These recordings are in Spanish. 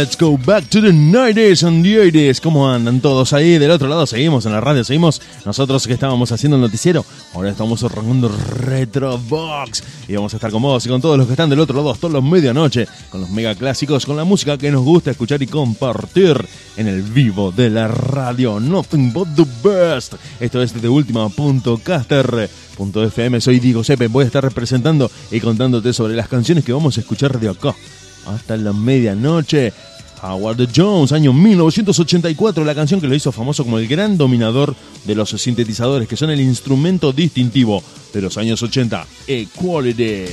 Let's go back to the 90s and the 80s. ¿Cómo andan todos ahí? Del otro lado seguimos en la radio, seguimos nosotros que estábamos haciendo el noticiero. Ahora estamos arrancando Retrobox. Y vamos a estar con vos y con todos los que están del otro lado hasta la medianoche. Con los mega clásicos, con la música que nos gusta escuchar y compartir en el vivo de la radio. Nothing but the best. Esto es de última.caster.fm. Soy Diego Sepe. Voy a estar representando y contándote sobre las canciones que vamos a escuchar de acá hasta la medianoche. Howard Jones, año 1984, la canción que lo hizo famoso como el gran dominador de los sintetizadores, que son el instrumento distintivo de los años 80, Equality.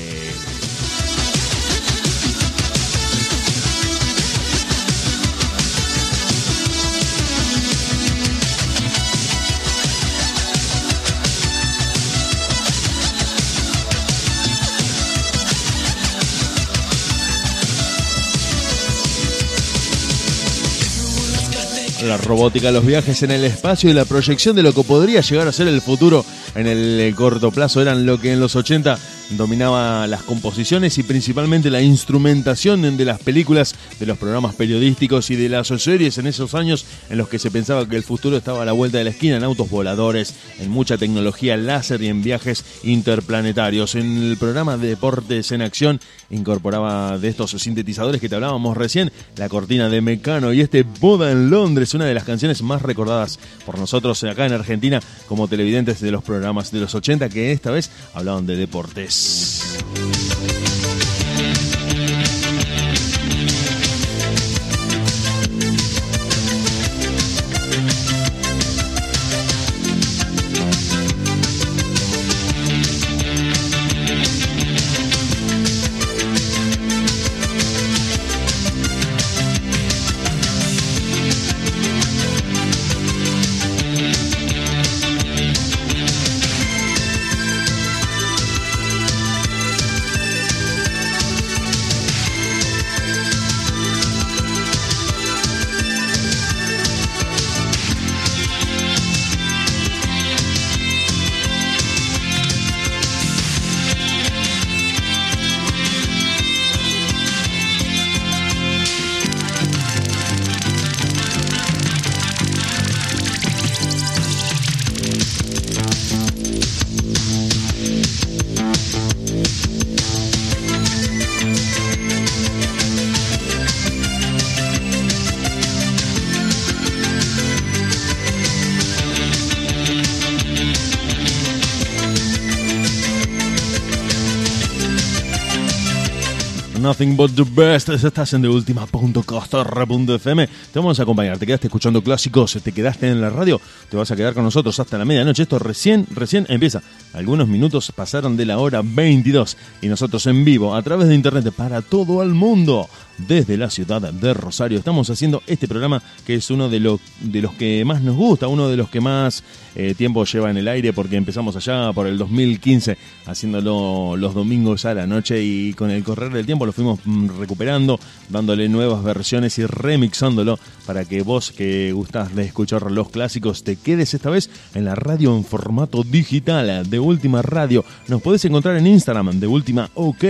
La robótica, los viajes en el espacio y la proyección de lo que podría llegar a ser el futuro en el corto plazo. Eran lo que en los 80 dominaba las composiciones y principalmente la instrumentación de las películas, de los programas periodísticos y de las series en esos años en los que se pensaba que el futuro estaba a la vuelta de la esquina en autos voladores, en mucha tecnología láser y en viajes interplanetarios. En el programa de Deportes en Acción incorporaba de estos sintetizadores que te hablábamos recién, la cortina de Mecano y este Boda en Londres, una de las canciones más recordadas por nosotros acá en Argentina como televidentes de los programas de los 80 que esta vez hablaban de deportes. Peace. Nothing but the best. Estás en de última.costa.fm. Te vamos a acompañar. Te quedaste escuchando clásicos, te quedaste en la radio. Te vas a quedar con nosotros hasta la medianoche. Esto recién, recién empieza. Algunos minutos pasaron de la hora 22 y nosotros en vivo a través de internet para todo el mundo desde la ciudad de Rosario. Estamos haciendo este programa que es uno de, de los que más nos gusta, uno de los que más eh, tiempo lleva en el aire porque empezamos allá por el 2015 haciéndolo los domingos a la noche y con el correr del tiempo lo fuimos mm, recuperando, dándole nuevas versiones y remixándolo para que vos que gustás de escuchar los clásicos te quedes esta vez en la radio en formato digital de Última Radio. Nos podés encontrar en Instagram de Última OK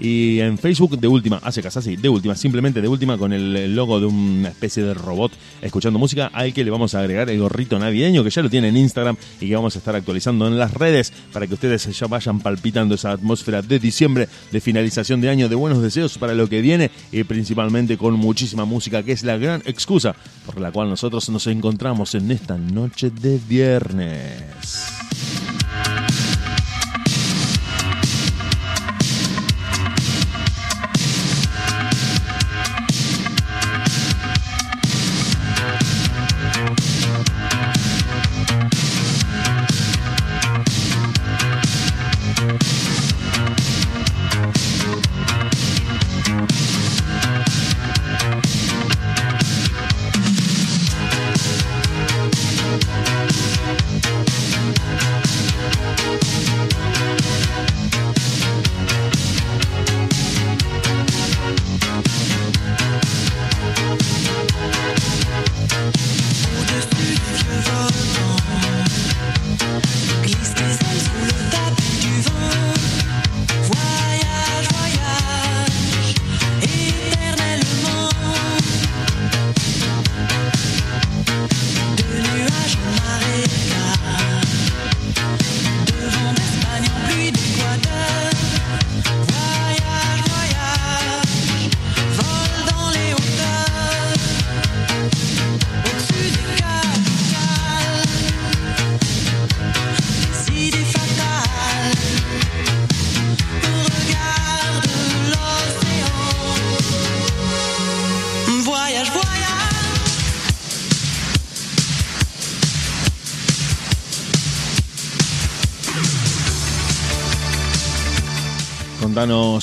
y en Facebook de Última, hace casa así, de Última, simplemente de Última con el logo de una especie de robot escuchando música al que le vamos a agregar el gorrito navideño que ya lo tiene en Instagram y que vamos a estar actualizando en las redes para que ustedes ya vayan palpitando esa atmósfera de diciembre, de finalización de año, de buenos deseos para lo que viene y principalmente con muchísima música que es la gran excusa por la cual nosotros nos encontramos en esta noche de viernes.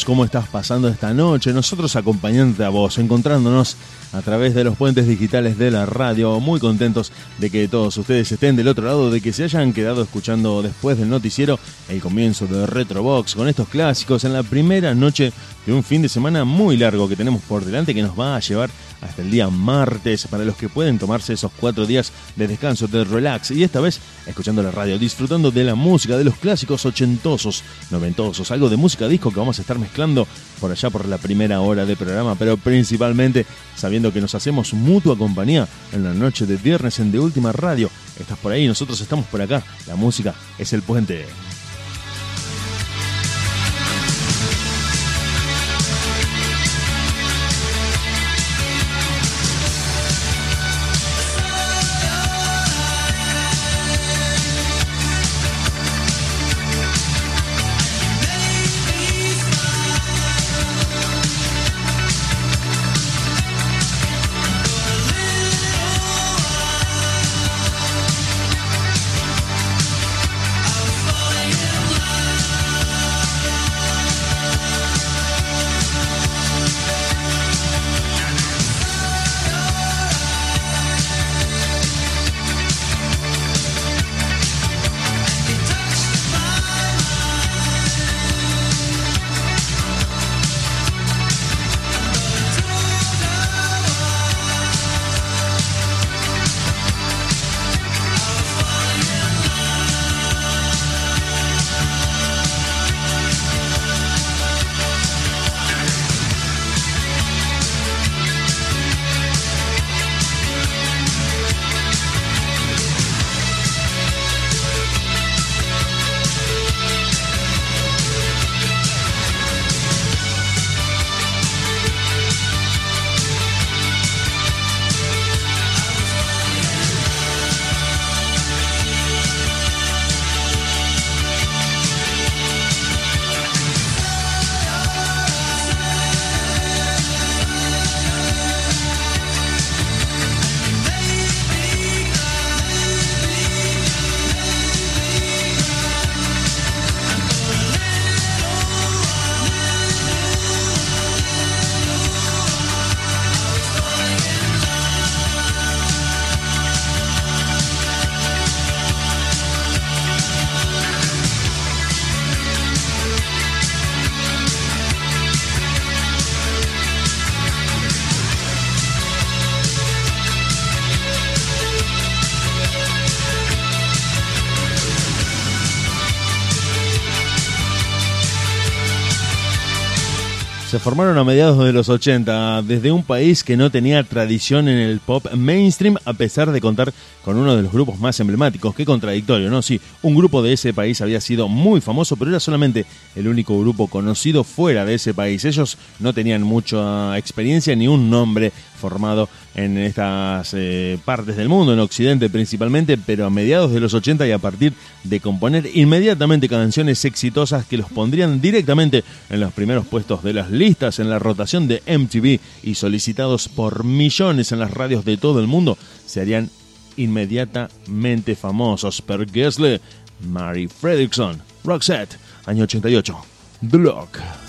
Cómo estás pasando esta noche. Nosotros acompañándote a vos, encontrándonos a través de los puentes digitales de la radio. Muy contentos de que todos ustedes estén del otro lado, de que se hayan quedado escuchando después del noticiero el comienzo de Retrobox con estos clásicos en la primera noche de un fin de semana muy largo que tenemos por delante que nos va a llevar hasta el día martes para los que pueden tomarse esos cuatro días de descanso, de relax y esta vez escuchando la radio, disfrutando de la música, de los clásicos ochentosos, noventosos, algo de música disco que vamos a estar mezclando por allá por la primera hora de programa, pero principalmente sabiendo que nos hacemos mutua compañía en la noche de viernes en De Última Radio. Estás por ahí, nosotros estamos por acá, la música es el puente. Formaron a mediados de los 80 desde un país que no tenía tradición en el pop mainstream a pesar de contar con uno de los grupos más emblemáticos. Qué contradictorio, ¿no? Sí, un grupo de ese país había sido muy famoso, pero era solamente el único grupo conocido fuera de ese país. Ellos no tenían mucha experiencia ni un nombre formado en estas eh, partes del mundo, en Occidente principalmente, pero a mediados de los 80 y a partir de componer inmediatamente canciones exitosas que los pondrían directamente en los primeros puestos de las listas, en la rotación de MTV y solicitados por millones en las radios de todo el mundo, se harían inmediatamente famosos. Per Gessle, Mary Fredrickson, Roxette, año 88, The.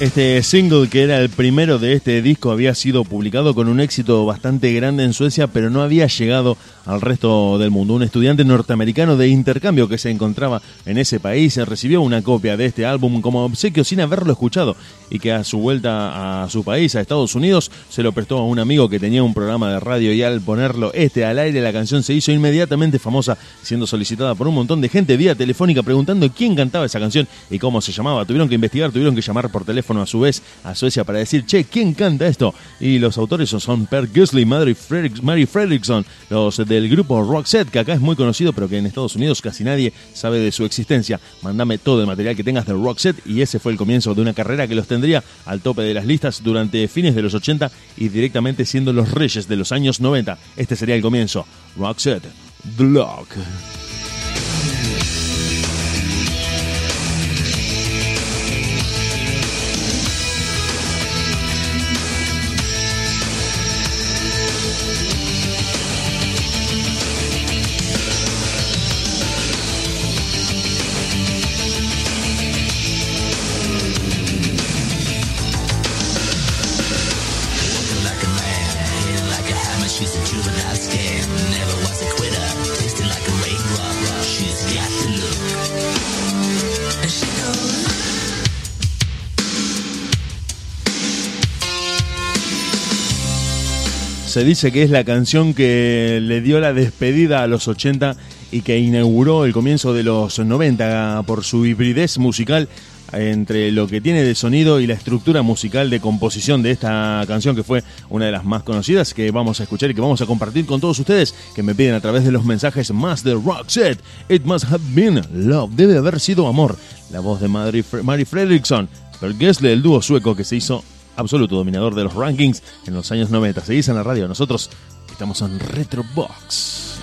Este single, que era el primero de este disco, había sido publicado con un éxito bastante grande en Suecia, pero no había llegado al resto del mundo. Un estudiante norteamericano de intercambio que se encontraba en ese país recibió una copia de este álbum como obsequio sin haberlo escuchado y que a su vuelta a su país, a Estados Unidos, se lo prestó a un amigo que tenía un programa de radio y al ponerlo este al aire la canción se hizo inmediatamente famosa siendo solicitada por un montón de gente vía telefónica preguntando quién cantaba esa canción y cómo se llamaba. Tuvieron que investigar, tuvieron que llamar por teléfono a su vez a Suecia para decir, che, ¿quién canta esto? Y los autores son Per Gusly y Mary, Fredrickson, los del grupo Roxette, que acá es muy conocido, pero que en Estados Unidos casi nadie sabe de su existencia. Mándame todo el material que tengas de Roxette y ese fue el comienzo de una carrera que los tendría al tope de las listas durante fines de los 80 y directamente siendo los reyes de los años 90. Este sería el comienzo. Roxette, The Lock. Se dice que es la canción que le dio la despedida a los 80 y que inauguró el comienzo de los 90 por su hibridez musical entre lo que tiene de sonido y la estructura musical de composición de esta canción que fue una de las más conocidas que vamos a escuchar y que vamos a compartir con todos ustedes que me piden a través de los mensajes más de Rock Set. It must have been love, debe haber sido amor. La voz de Mary, Mary Fredrickson, el Gessle, el dúo sueco que se hizo absoluto dominador de los rankings en los años 90. Seguís en la radio, nosotros estamos en Retrobox.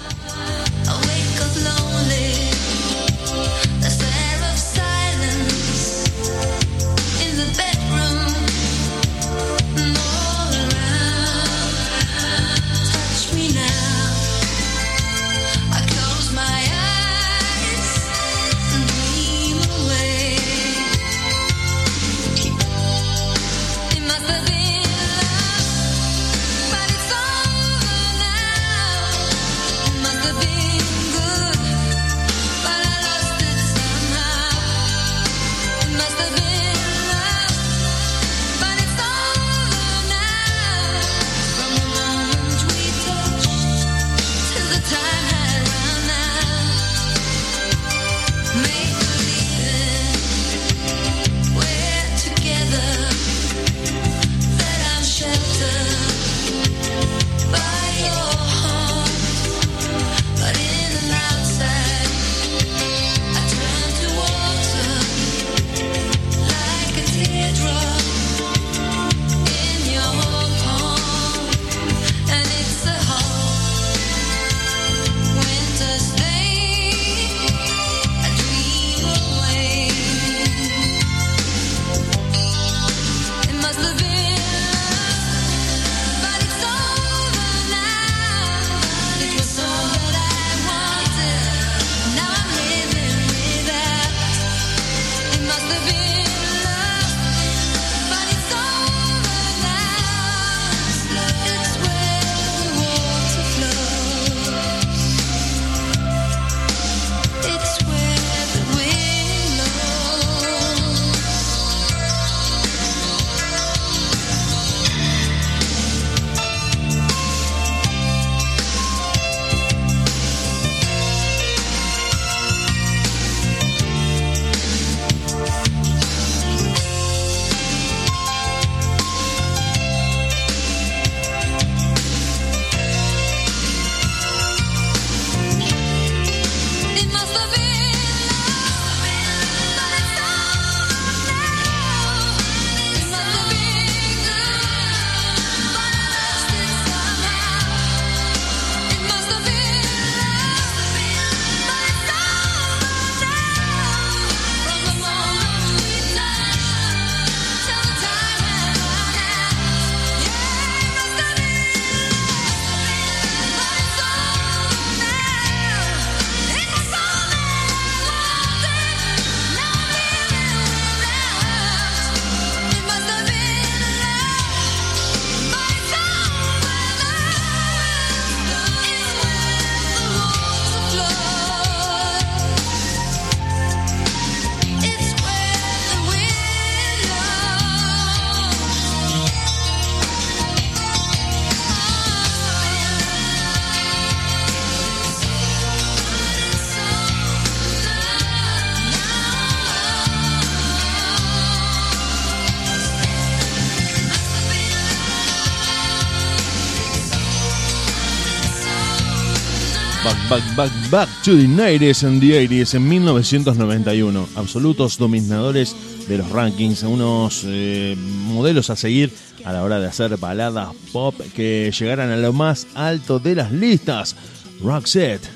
Back, to the 90s and the 80s en 1991. Absolutos dominadores de los rankings, unos eh, modelos a seguir a la hora de hacer baladas pop que llegaran a lo más alto de las listas. Roxette,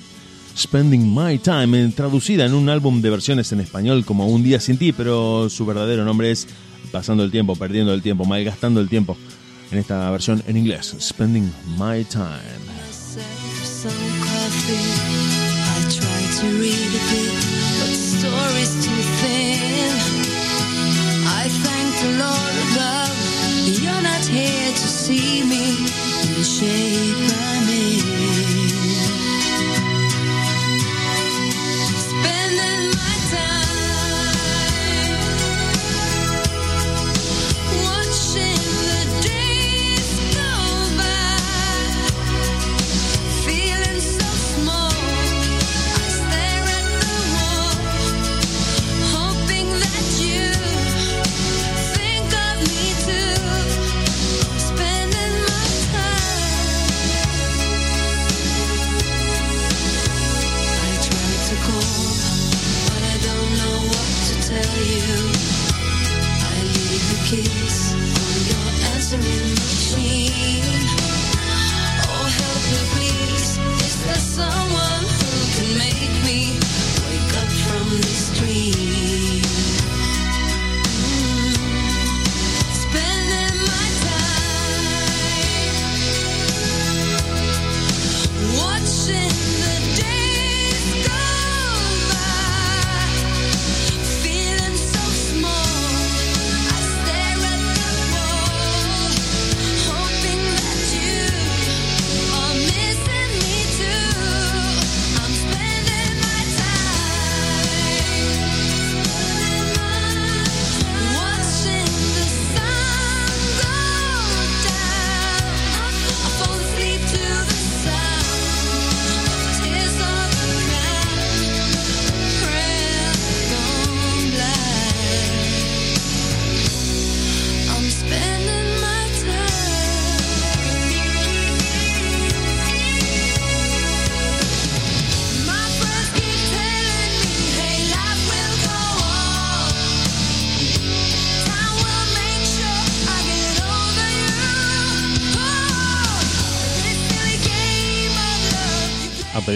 Spending My Time, traducida en un álbum de versiones en español como Un Día Sin Ti, pero su verdadero nombre es Pasando el Tiempo, Perdiendo el Tiempo, Malgastando el Tiempo. En esta versión en inglés, Spending My Time. I try to read a bit, but the story's too thin. I thank the Lord above, you're not here to see me in the shape.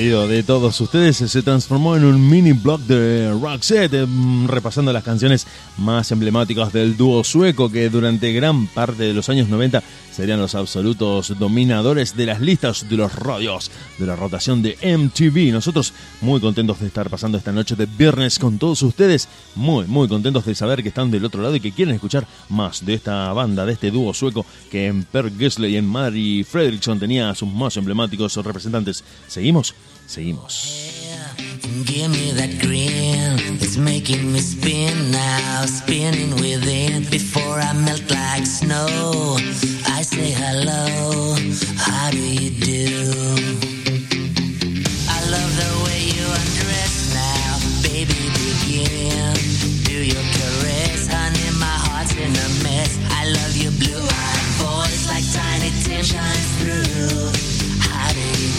De todos ustedes, se transformó en un mini blog de Roxette, em, repasando las canciones más emblemáticas del dúo sueco que durante gran parte de los años 90 serían los absolutos dominadores de las listas de los radios de la rotación de MTV. Nosotros muy contentos de estar pasando esta noche de viernes con todos ustedes, muy, muy contentos de saber que están del otro lado y que quieren escuchar más de esta banda, de este dúo sueco que en Per Gessle y en Mary Fredriksson tenía a sus más emblemáticos representantes. ¿Seguimos? Seguimos. Give me that grin. It's making me spin now, spinning within. Before I melt like snow, I say hello. How do you do? I love the way you undress now, baby. Begin. Do your caress, honey. My heart's in a mess. I love your blue-eyed voice like tiny Tim shines through. How do you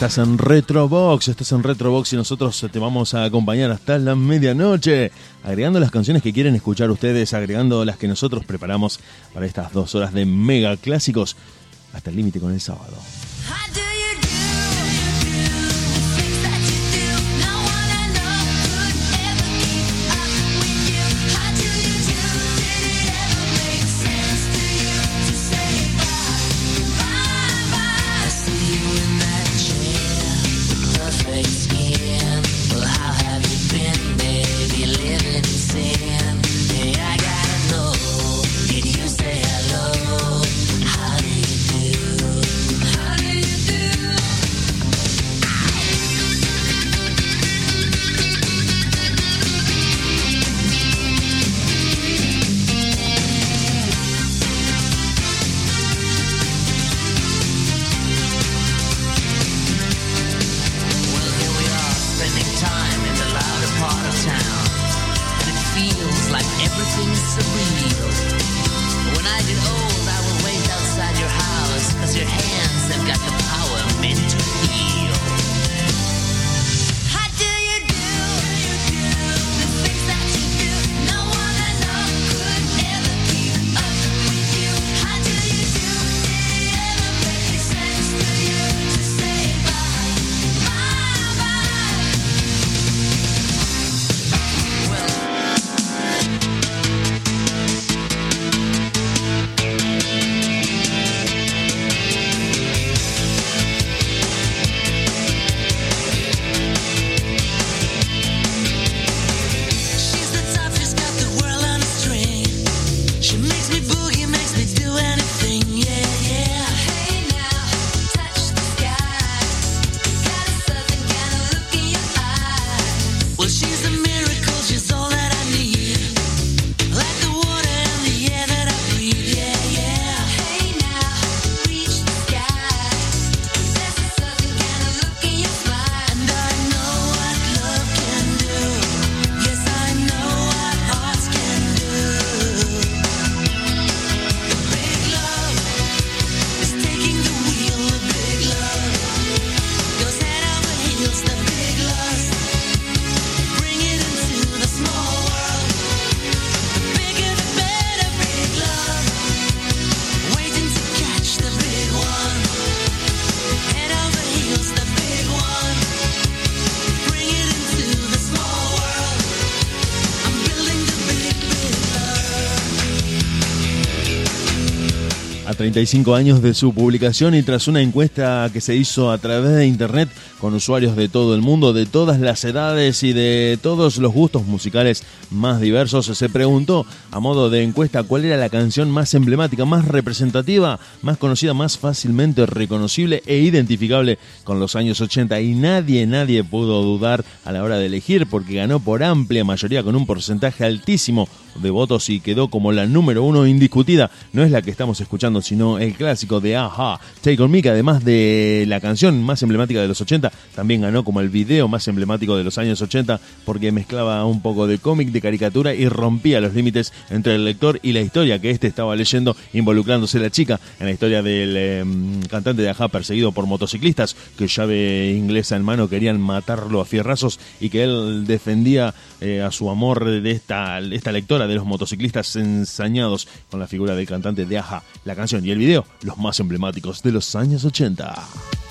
Estás en Retrobox, estás en Retrobox y nosotros te vamos a acompañar hasta la medianoche, agregando las canciones que quieren escuchar ustedes, agregando las que nosotros preparamos para estas dos horas de mega clásicos, hasta el límite con el sábado. 35 años de su publicación y tras una encuesta que se hizo a través de internet con usuarios de todo el mundo, de todas las edades y de todos los gustos musicales más diversos, se preguntó a modo de encuesta cuál era la canción más emblemática, más representativa, más conocida, más fácilmente reconocible e identificable con los años 80 y nadie, nadie pudo dudar a la hora de elegir porque ganó por amplia mayoría con un porcentaje altísimo de votos y quedó como la número uno indiscutida. No es la que estamos escuchando, sino el clásico de Aja, Take On Me, que además de la canción más emblemática de los 80, también ganó como el video más emblemático de los años 80 porque mezclaba un poco de cómic, de caricatura y rompía los límites entre el lector y la historia que este estaba leyendo, involucrándose la chica en la historia del eh, cantante de Aja perseguido por motociclistas que llave inglesa en mano querían matarlo a fierrazos y que él defendía eh, a su amor de esta, esta lectora de los motociclistas ensañados con la figura del cantante de Aja, la canción y el video, los más emblemáticos de los años 80.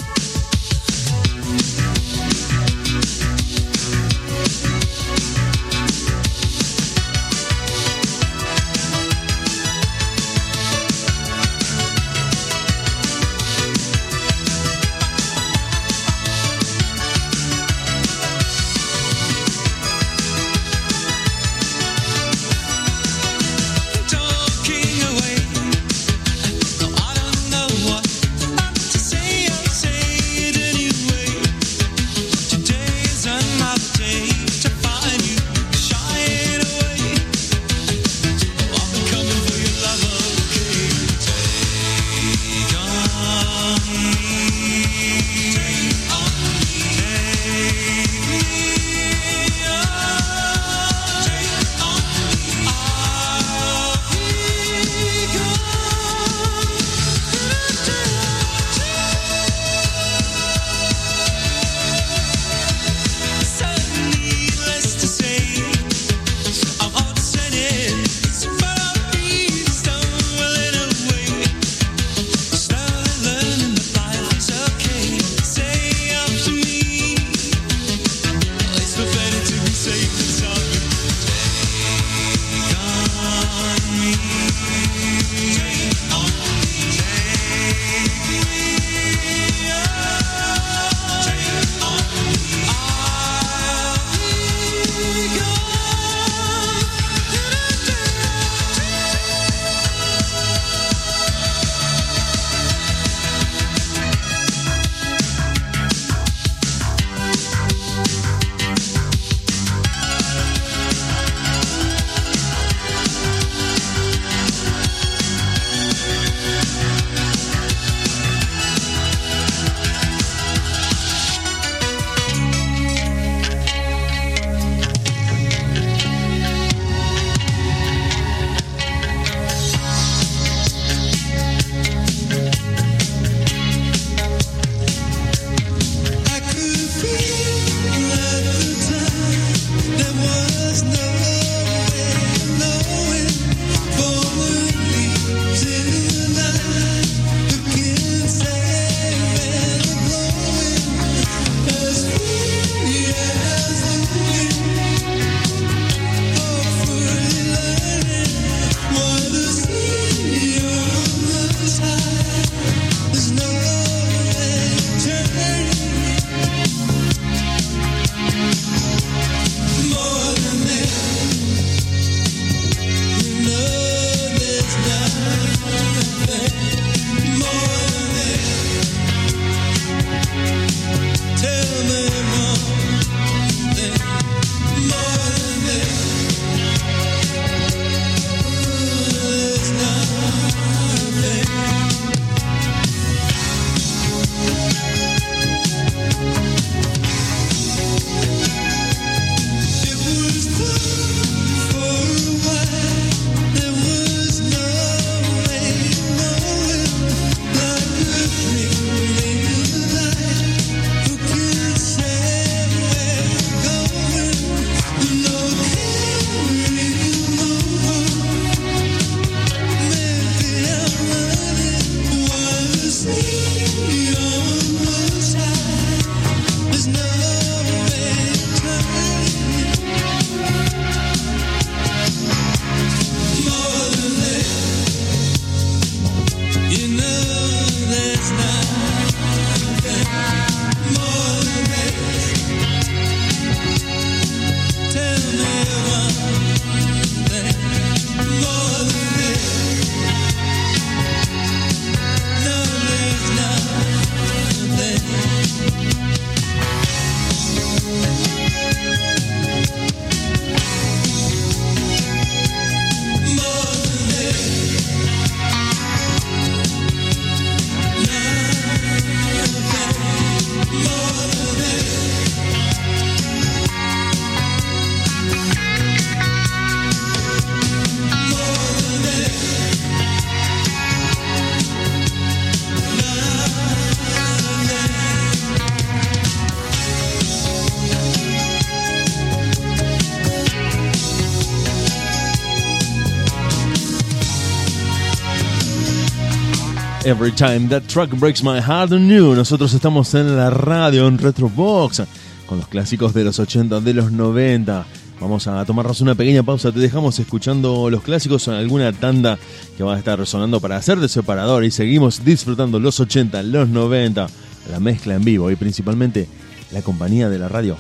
Every time that track breaks my heart anew. Nosotros estamos en la radio, en Retrobox, con los clásicos de los 80, de los 90. Vamos a tomarnos una pequeña pausa. Te dejamos escuchando los clásicos en alguna tanda que va a estar resonando para hacer de separador. Y seguimos disfrutando los 80, los 90, la mezcla en vivo y principalmente la compañía de la radio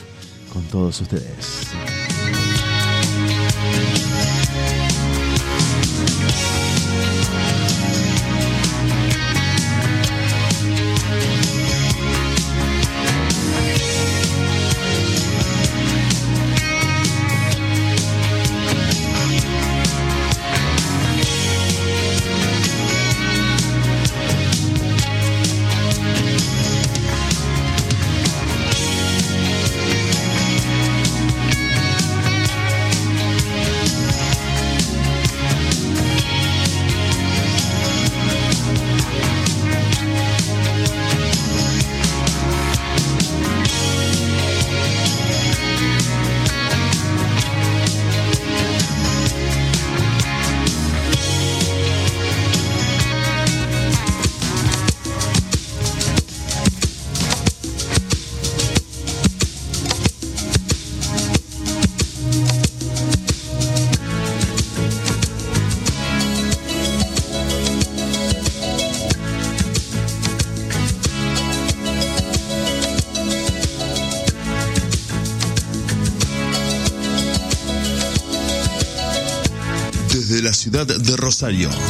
con todos ustedes.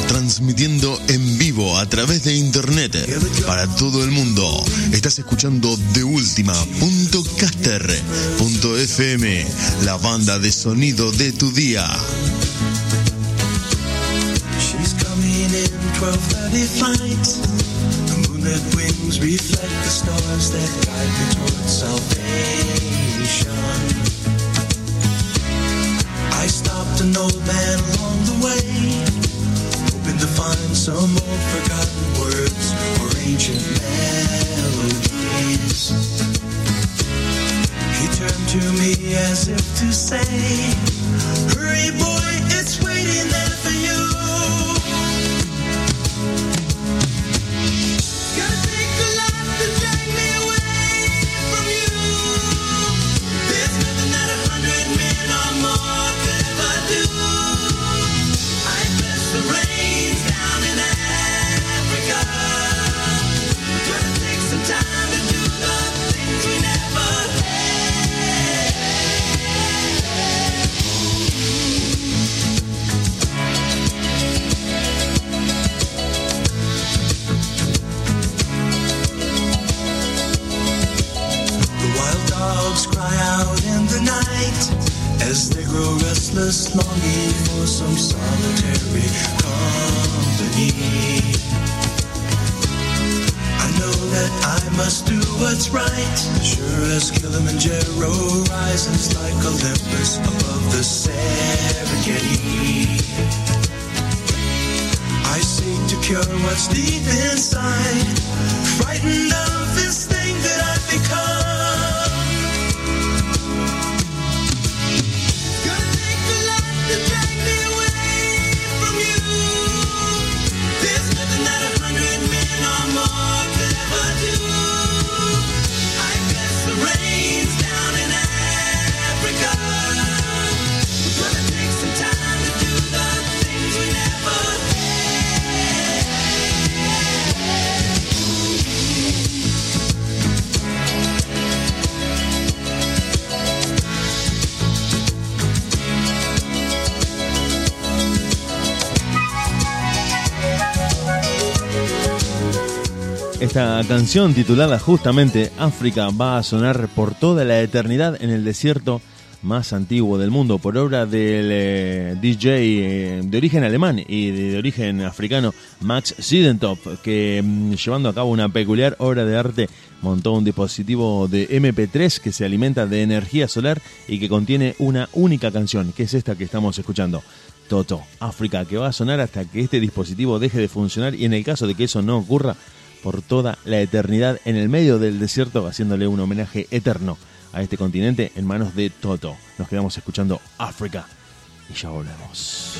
Transmitiendo en vivo a través de internet para todo el mundo. Estás escuchando de FM, la banda de sonido de tu día. Esta canción titulada justamente África va a sonar por toda la eternidad en el desierto más antiguo del mundo por obra del eh, DJ eh, de origen alemán y de, origen africano Max Sidentop que mm, llevando a cabo una peculiar obra de arte montó un dispositivo de MP3 que se alimenta de energía solar y que contiene una única canción que es esta que estamos escuchando Toto, África, que va a sonar hasta que este dispositivo deje de funcionar y en el caso de que eso no ocurra, por toda la eternidad en el medio del desierto, haciéndole un homenaje eterno a este continente en manos de Toto. Nos quedamos escuchando África y ya volvemos.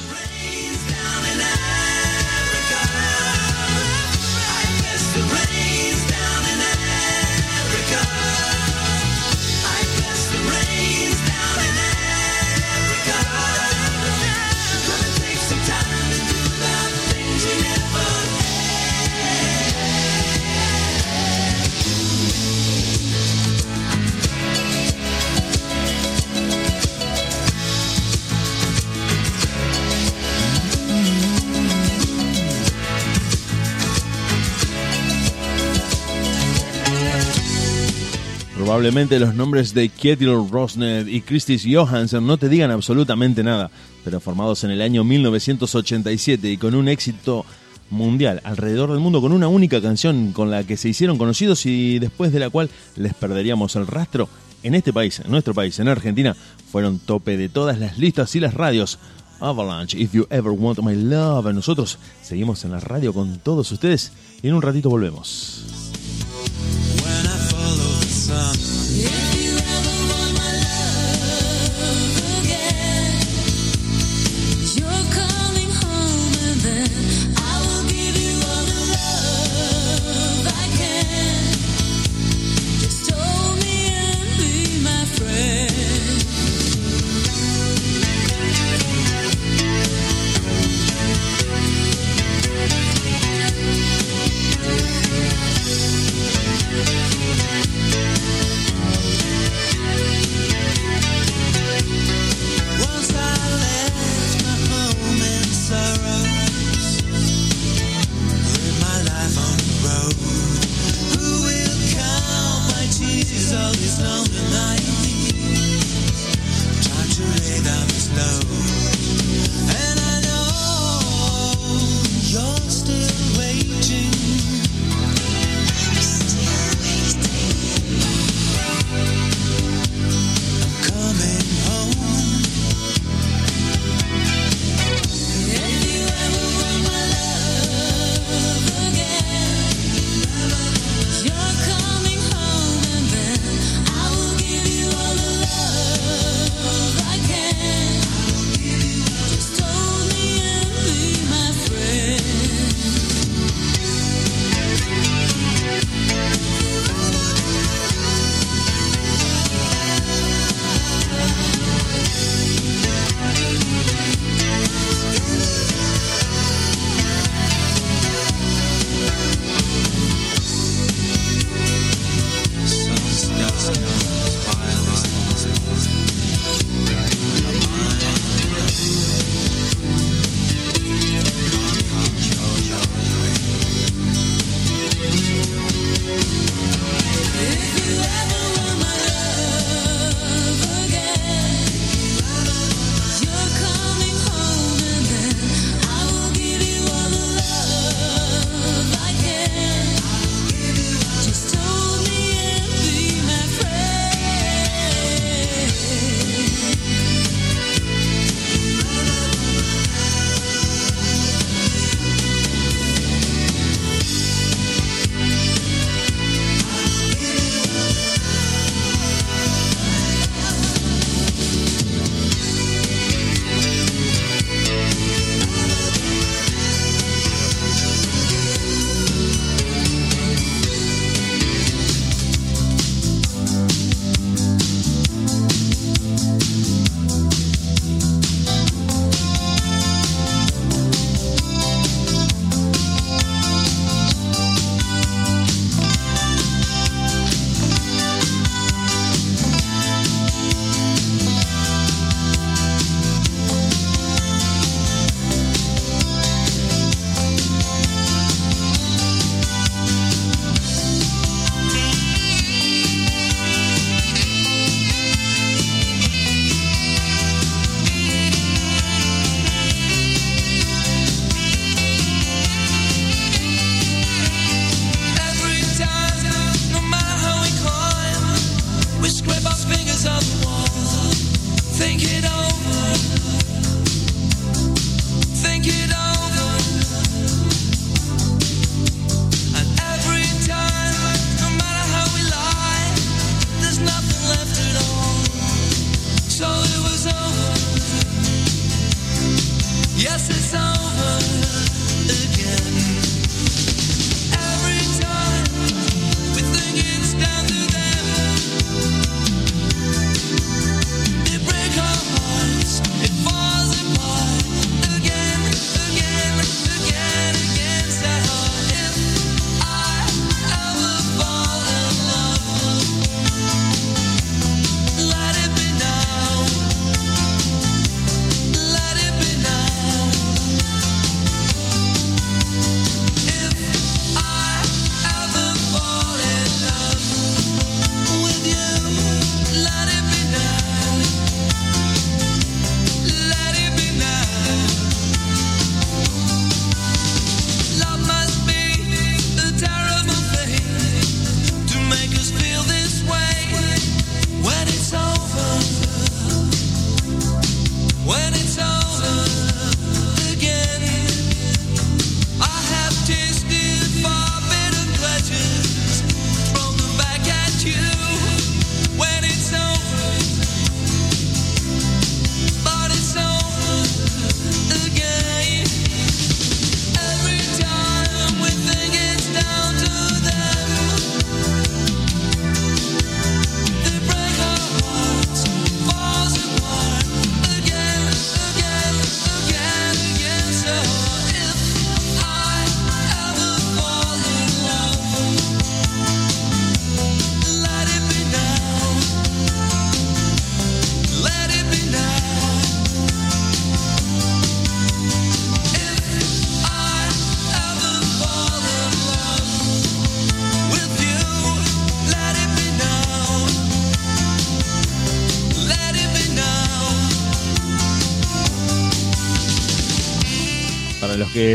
Probablemente los nombres de Kjetil Rosner y Christis Johansen no te digan absolutamente nada, pero formados en el año 1987 y con un éxito mundial alrededor del mundo con una única canción con la que se hicieron conocidos y después de la cual les perderíamos el rastro, en este país, en nuestro país, en Argentina, fueron tope de todas las listas y las radios. Avalanche, If You Ever Want My Love. Nosotros seguimos en la radio con todos ustedes y en un ratito volvemos. When I follow the sun,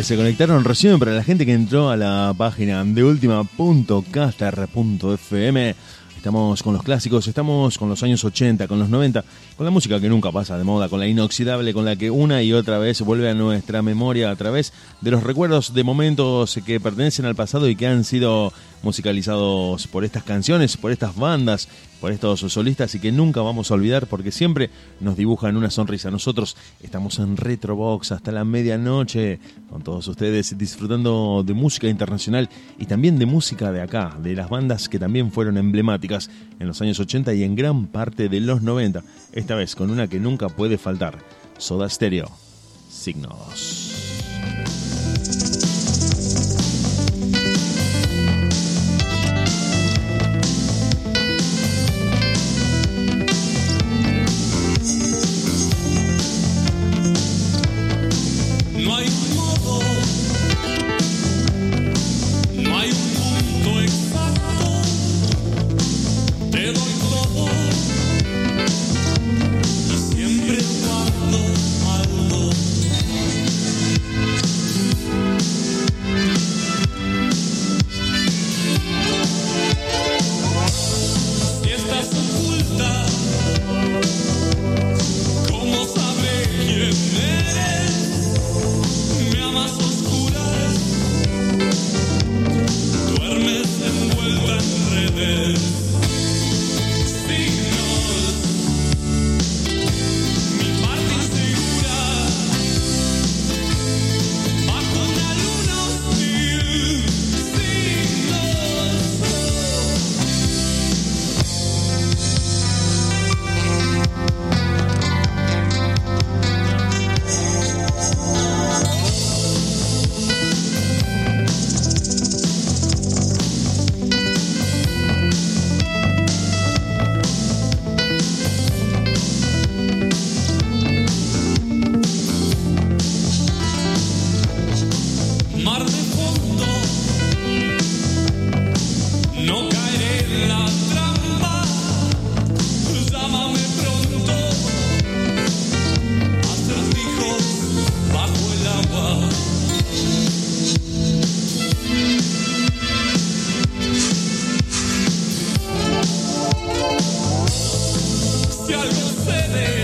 se conectaron recién, para la gente que entró a la página de última.caster.fm, estamos con los clásicos, estamos con los años 80, con los 90, con la música que nunca pasa de moda, con la inoxidable, con la que una y otra vez vuelve a nuestra memoria a través de los recuerdos de momentos que pertenecen al pasado y que han sido musicalizados por estas canciones, por estas bandas, por estos solistas y que nunca vamos a olvidar porque siempre nos dibujan una sonrisa. Nosotros estamos en Retrobox hasta la medianoche con todos ustedes disfrutando de música internacional y también de música de acá, de las bandas que también fueron emblemáticas en los años 80 y en gran parte de los 90. Esta vez con una que nunca puede faltar, Soda Stereo. Signos. Si algo cedes, calmaré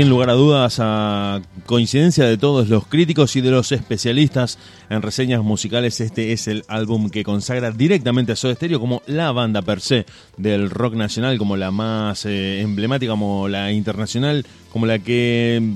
Sin lugar a dudas, a coincidencia de todos los críticos y de los especialistas en reseñas musicales, este es el álbum que consagra directamente a Soda Stereo como la banda per se del rock nacional, como la más eh, emblemática, como la internacional, como la que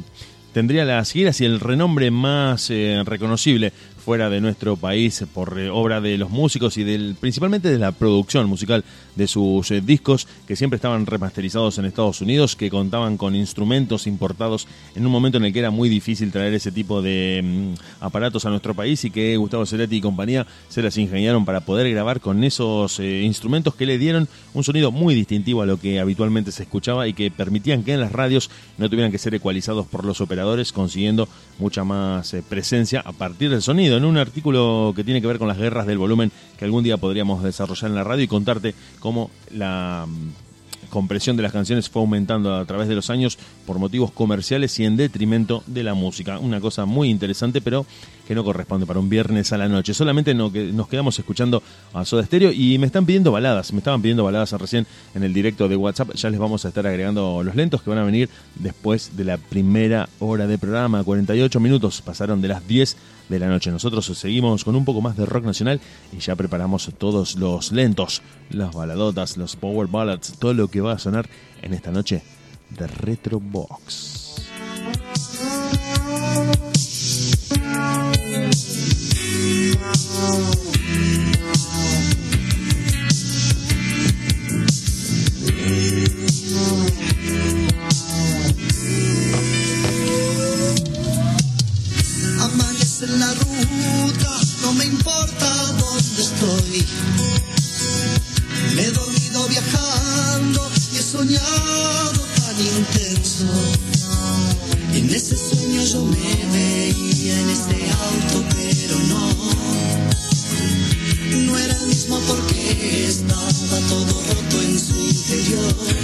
tendría las giras y el renombre más eh, reconocible fuera de nuestro país por eh, obra de los músicos y del principalmente de la producción musical de sus eh, discos que siempre estaban remasterizados en Estados Unidos, que contaban con instrumentos importados en un momento en el que era muy difícil traer ese tipo de mm, aparatos a nuestro país y que Gustavo Ceretti y compañía se las ingeniaron para poder grabar con esos eh, instrumentos que le dieron un sonido muy distintivo a lo que habitualmente se escuchaba y que permitían que en las radios no tuvieran que ser ecualizados por los operadores, consiguiendo mucha más presencia a partir del sonido. En un artículo que tiene que ver con las guerras del volumen que algún día podríamos desarrollar en la radio y contarte cómo la mm, compresión de las canciones fue aumentando a través de los años por motivos comerciales y en detrimento de la música. Una cosa muy interesante, pero que no corresponde para un viernes a la noche. Solamente nos quedamos escuchando a Soda Stereo y me están pidiendo baladas. Me estaban pidiendo baladas recién en el directo de WhatsApp. Ya les vamos a estar agregando los lentos que van a venir después de la primera hora de programa. 48 minutos pasaron de las 10 de la noche. Nosotros seguimos con un poco más de rock nacional y ya preparamos todos los lentos, las baladotas, los power ballads, todo lo que va a sonar en esta noche de Retrobox. en la ruta, no me importa dónde estoy. Me he dormido viajando y he soñado tan intenso. En ese sueño yo me veía en este auto, pero no. No era el mismo porque estaba todo roto en su interior.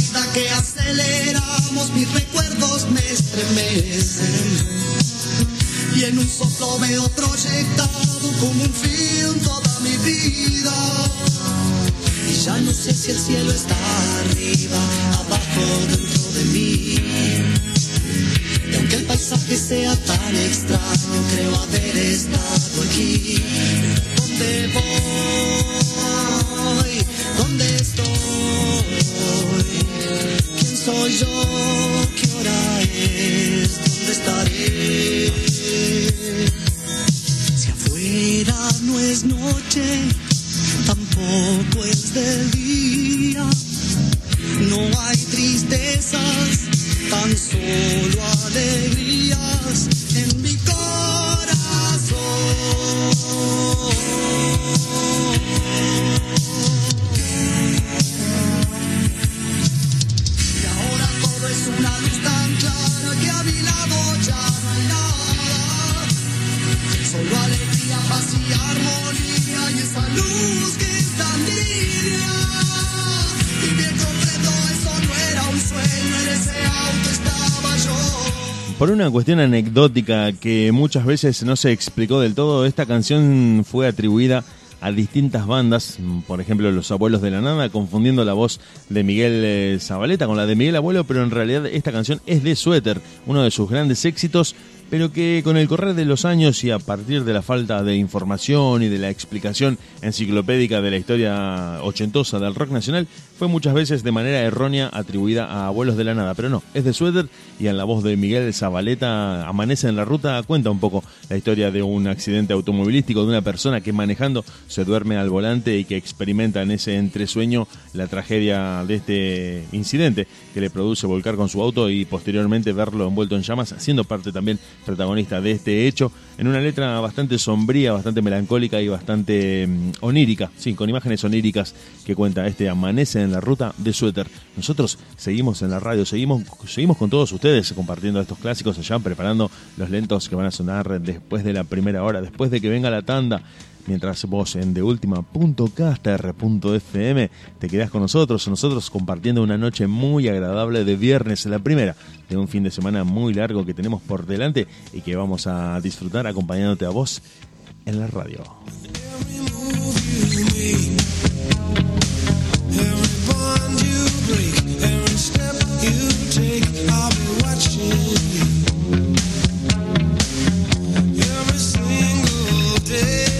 que aceleramos, mis recuerdos me estremecen. Y en un soplo veo proyectado como un film toda mi vida. Y ya no sé si el cielo está arriba, abajo, dentro de mí. Y aunque el paisaje sea tan extraño, creo haber estado aquí. ¿Dónde voy? ¿Dónde estoy? ¿Quién soy yo? ¿Qué hora es? ¿Dónde estaré? Si afuera no es noche, tampoco es de una cuestión anecdótica que muchas veces no se explicó del todo, esta canción fue atribuida a distintas bandas, por ejemplo Los Abuelos de la Nada, confundiendo la voz de Miguel eh, Zabaleta con la de Miguel Abuelo, pero en realidad esta canción es de Suéter, uno de sus grandes éxitos, pero que con el correr de los años y a partir de la falta de información y de la explicación enciclopédica de la historia ochentosa del rock nacional, fue muchas veces de manera errónea atribuida a Abuelos de la Nada, pero no, es de Suéter y en la voz de Miguel Zabaleta, Amanece en la Ruta, cuenta un poco la historia de un accidente automovilístico, de una persona que manejando se duerme al volante y que experimenta en ese entresueño la tragedia de este incidente que le produce volcar con su auto y posteriormente verlo envuelto en llamas, siendo parte también protagonista de este hecho, en una letra bastante sombría, bastante melancólica y bastante mm, onírica, sí, con imágenes oníricas que cuenta este Amanece en la Ruta de Suéter. Nosotros seguimos en la radio, seguimos, seguimos con todos ustedes compartiendo estos clásicos allá, preparando los lentos que van a sonar después de la primera hora, después de que venga la tanda. Mientras vos en deultima.caster.fm te quedás con nosotros, nosotros compartiendo una noche muy agradable de viernes, la primera de un fin de semana muy largo que tenemos por delante y que vamos a disfrutar acompañándote a vos en la radio. Every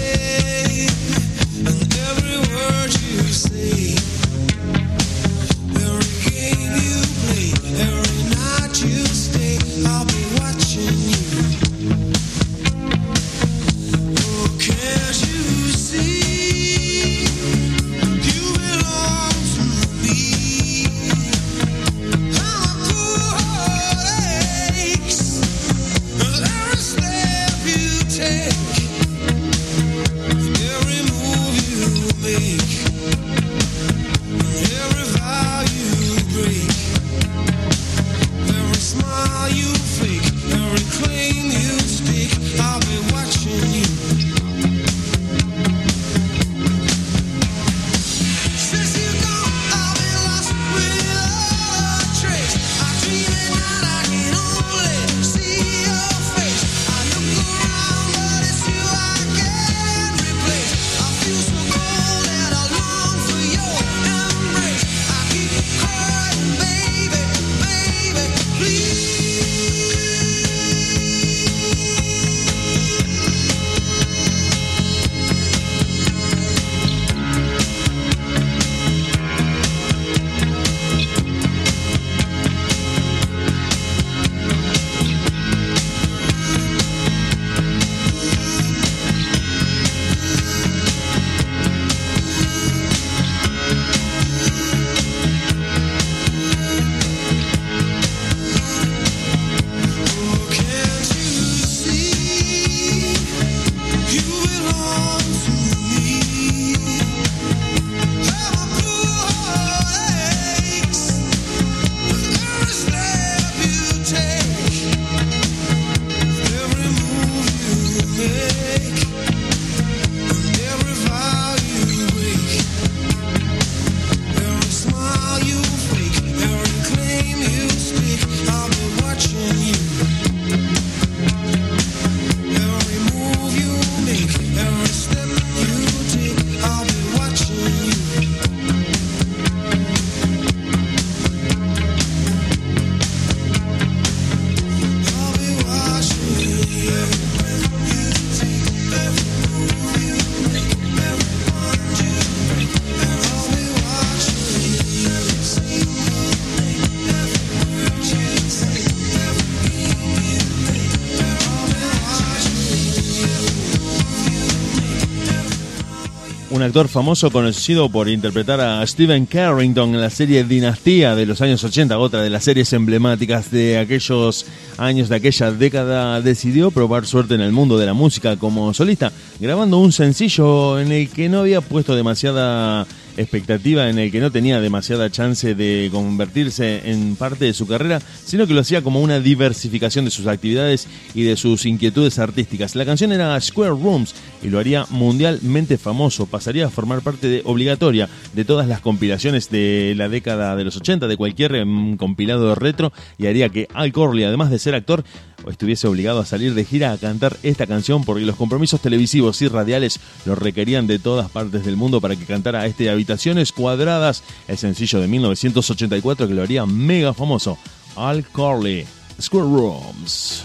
un actor famoso conocido por interpretar a Steven Carrington en la serie Dinastía de los años 80, otra de las series emblemáticas de aquellos años, de aquella década, decidió probar suerte en el mundo de la música como solista, grabando un sencillo en el que no había puesto demasiada expectativa en el que no tenía demasiada chance de convertirse en parte de su carrera, sino que lo hacía como una diversificación de sus actividades y de sus inquietudes artísticas. La canción era Square Rooms y lo haría mundialmente famoso, pasaría a formar parte de, obligatoria de todas las compilaciones de la década de los 80, de cualquier mm, compilado retro, y haría que Al Corley, además de ser actor, estuviese obligado a salir de gira a cantar esta canción porque los compromisos televisivos y radiales lo requerían de todas partes del mundo para que cantara este Habitaciones Cuadradas, el sencillo de 1984 que lo haría mega famoso. Al Corley, Square Rooms.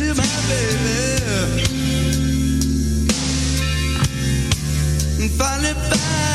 You, my baby. And finally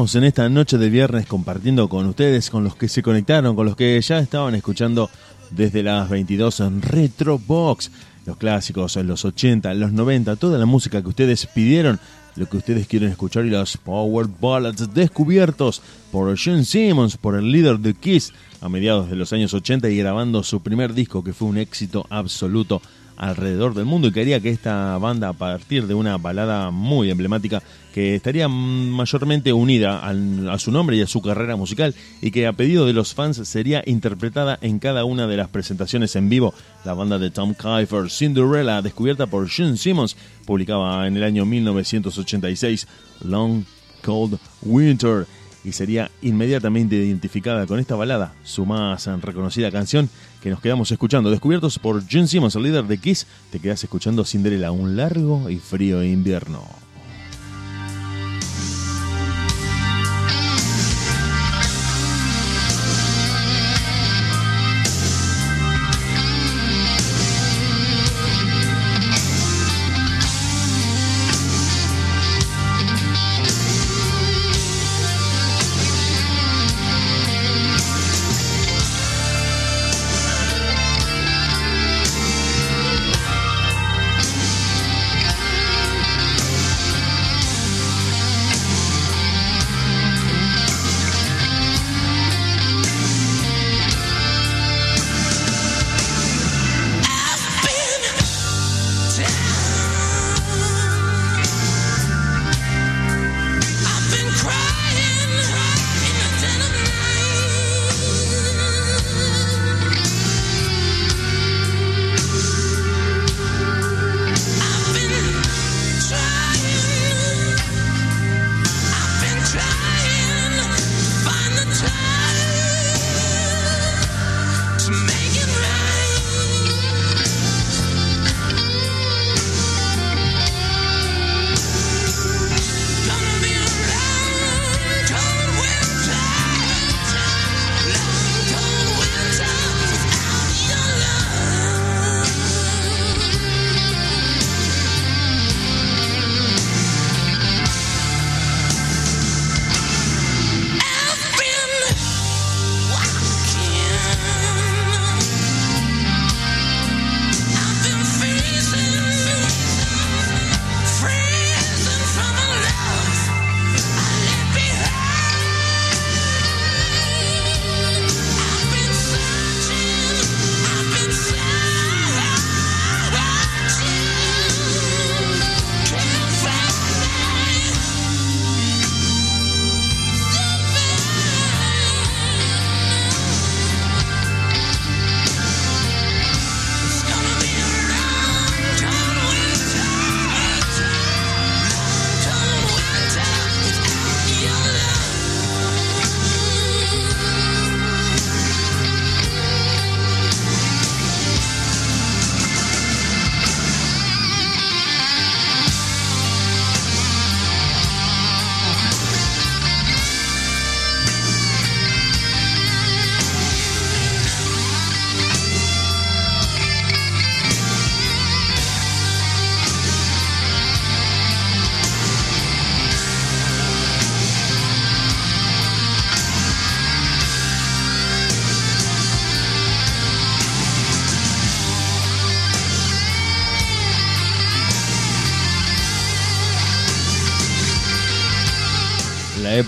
En esta noche de viernes compartiendo con ustedes, con los que se conectaron, con los que ya estaban escuchando desde las 22 en Retrobox. Los clásicos, los 80, en los 90, toda la música que ustedes pidieron, lo que ustedes quieren escuchar y los Power Ballads descubiertos por Gene Simmons, por el líder de Kiss a mediados de los años 80 y grabando su primer disco que fue un éxito absoluto alrededor del mundo y quería que esta banda a partir de una balada muy emblemática que estaría mayormente unida a su nombre y a su carrera musical y que a pedido de los fans sería interpretada en cada una de las presentaciones en vivo. La banda de Tom Kiefer, Cinderella, descubierta por Gene Simmons, publicaba en el año 1986 Long Cold Winter y sería inmediatamente identificada con esta balada, su más reconocida canción que nos quedamos escuchando. Descubiertos por Gene Simmons, el líder de Kiss, te quedas escuchando Cinderella, un largo y frío invierno.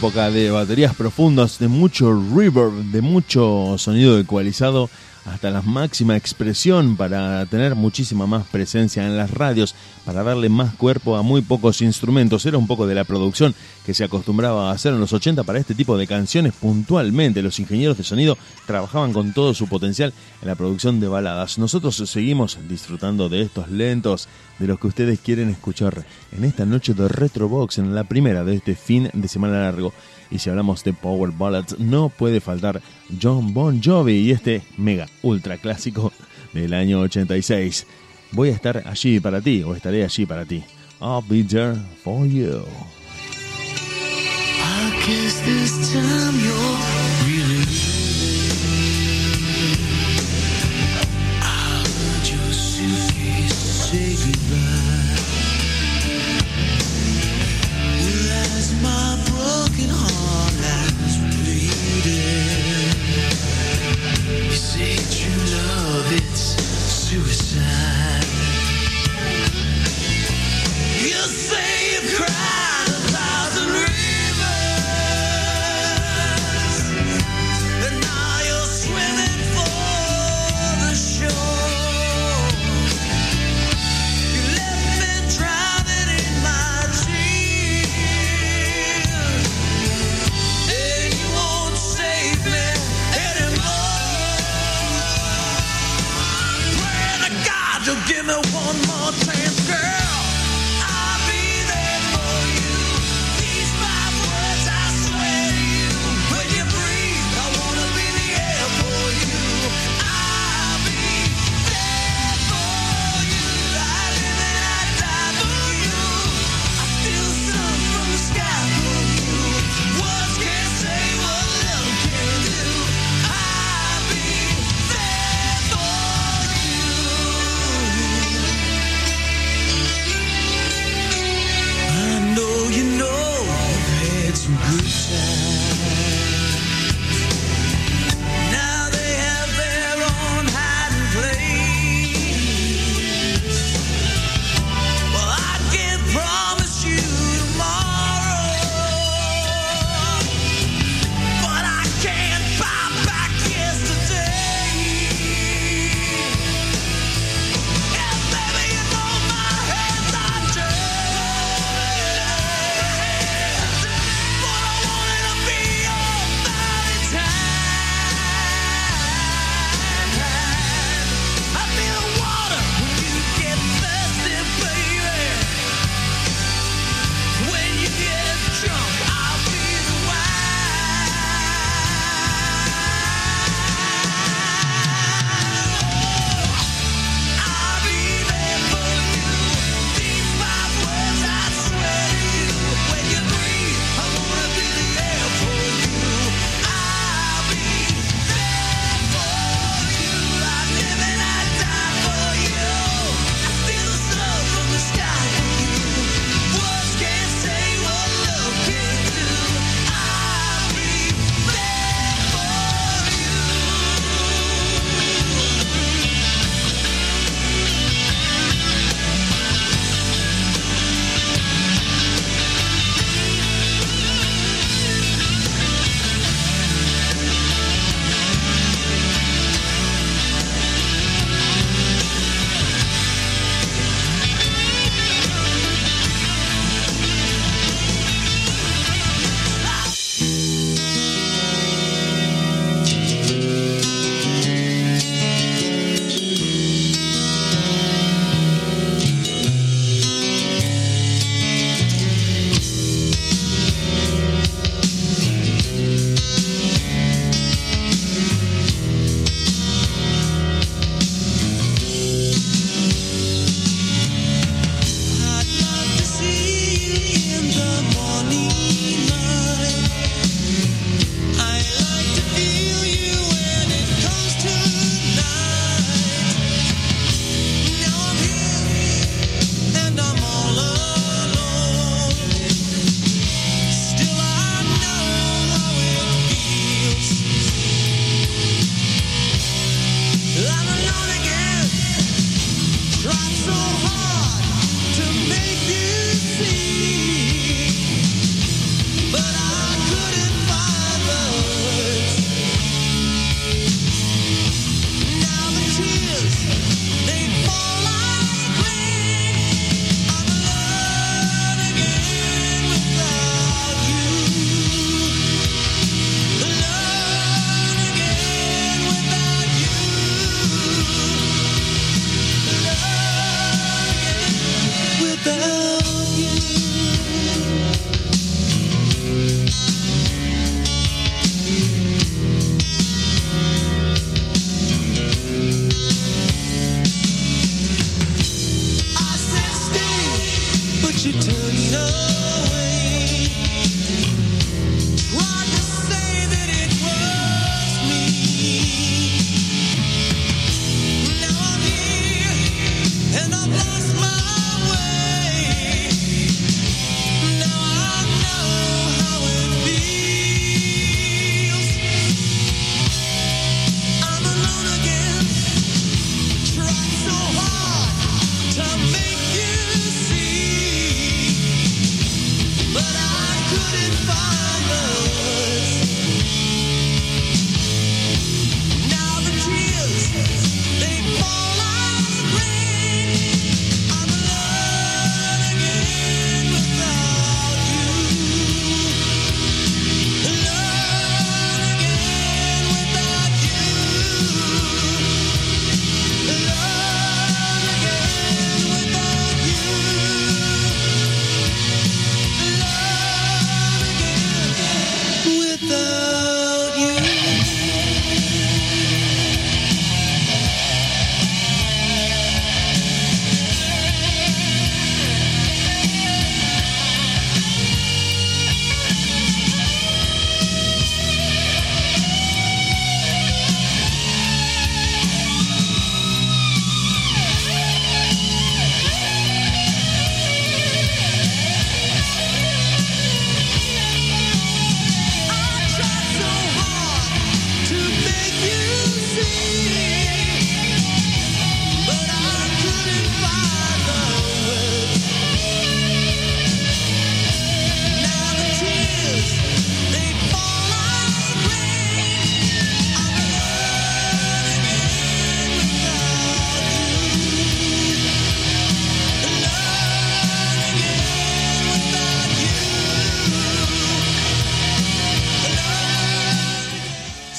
Época de baterías profundas, de mucho reverb, de mucho sonido ecualizado, hasta la máxima expresión para tener muchísima más presencia en las radios, para darle más cuerpo a muy pocos instrumentos. Era un poco de la producción que se acostumbraba a hacer en los 80 para este tipo de canciones puntualmente. Los ingenieros de sonido trabajaban con todo su potencial en la producción de baladas. Nosotros seguimos disfrutando de estos lentos, de los que ustedes quieren escuchar en esta noche de Retrobox, en la primera de este fin de semana largo. Y si hablamos de Power Ballads, no puede faltar John Bon Jovi y este mega ultra clásico del año 86. Voy a estar allí para ti, o estaré allí para ti. I'll be there for you.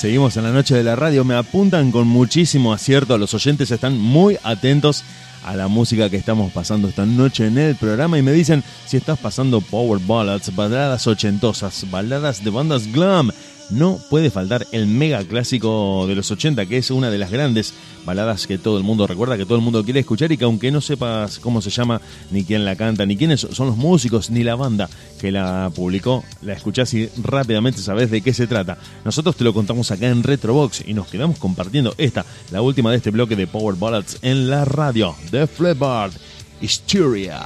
Seguimos en la noche de la radio. Me apuntan con muchísimo acierto. Los oyentes están muy atentos a la música que estamos pasando esta noche en el programa y me dicen si estás pasando power ballads, baladas ochentosas, baladas de bandas glam. No puede faltar el mega clásico de los 80, que es una de las grandes baladas que todo el mundo recuerda, que todo el mundo quiere escuchar y que aunque no sepas cómo se llama, ni quién la canta, ni quiénes son los músicos, ni la banda que la publicó, la escuchás y rápidamente sabes de qué se trata. Nosotros te lo contamos acá en Retrobox y nos quedamos compartiendo esta, la última de este bloque de Power Ballads en la radio de Flipboard, Hysteria.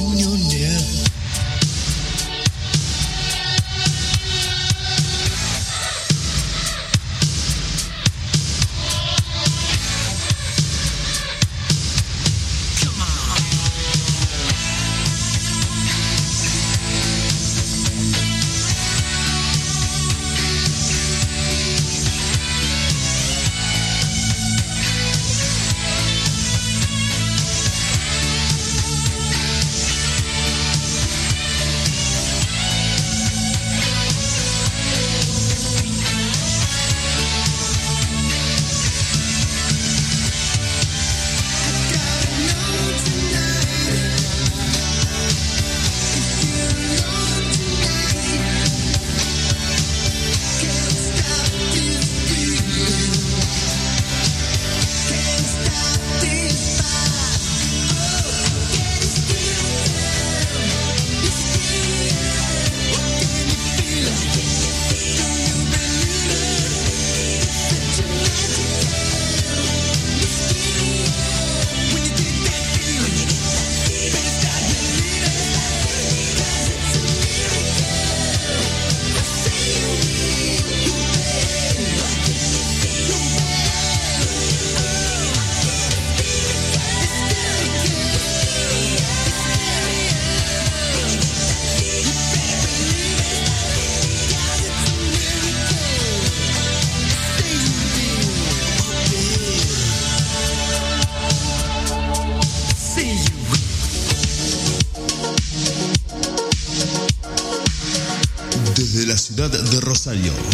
You.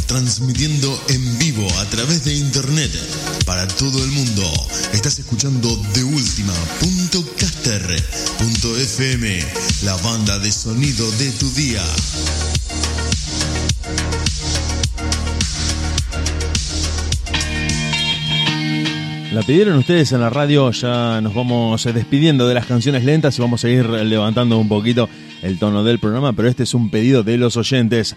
Transmitiendo en vivo a través de internet para todo el mundo. Estás escuchando de última.caster.fm, la banda de sonido de tu día. La pidieron ustedes en la radio, ya nos vamos eh, despidiendo de las canciones lentas y vamos a ir levantando un poquito el tono del programa, pero este es un pedido de los oyentes.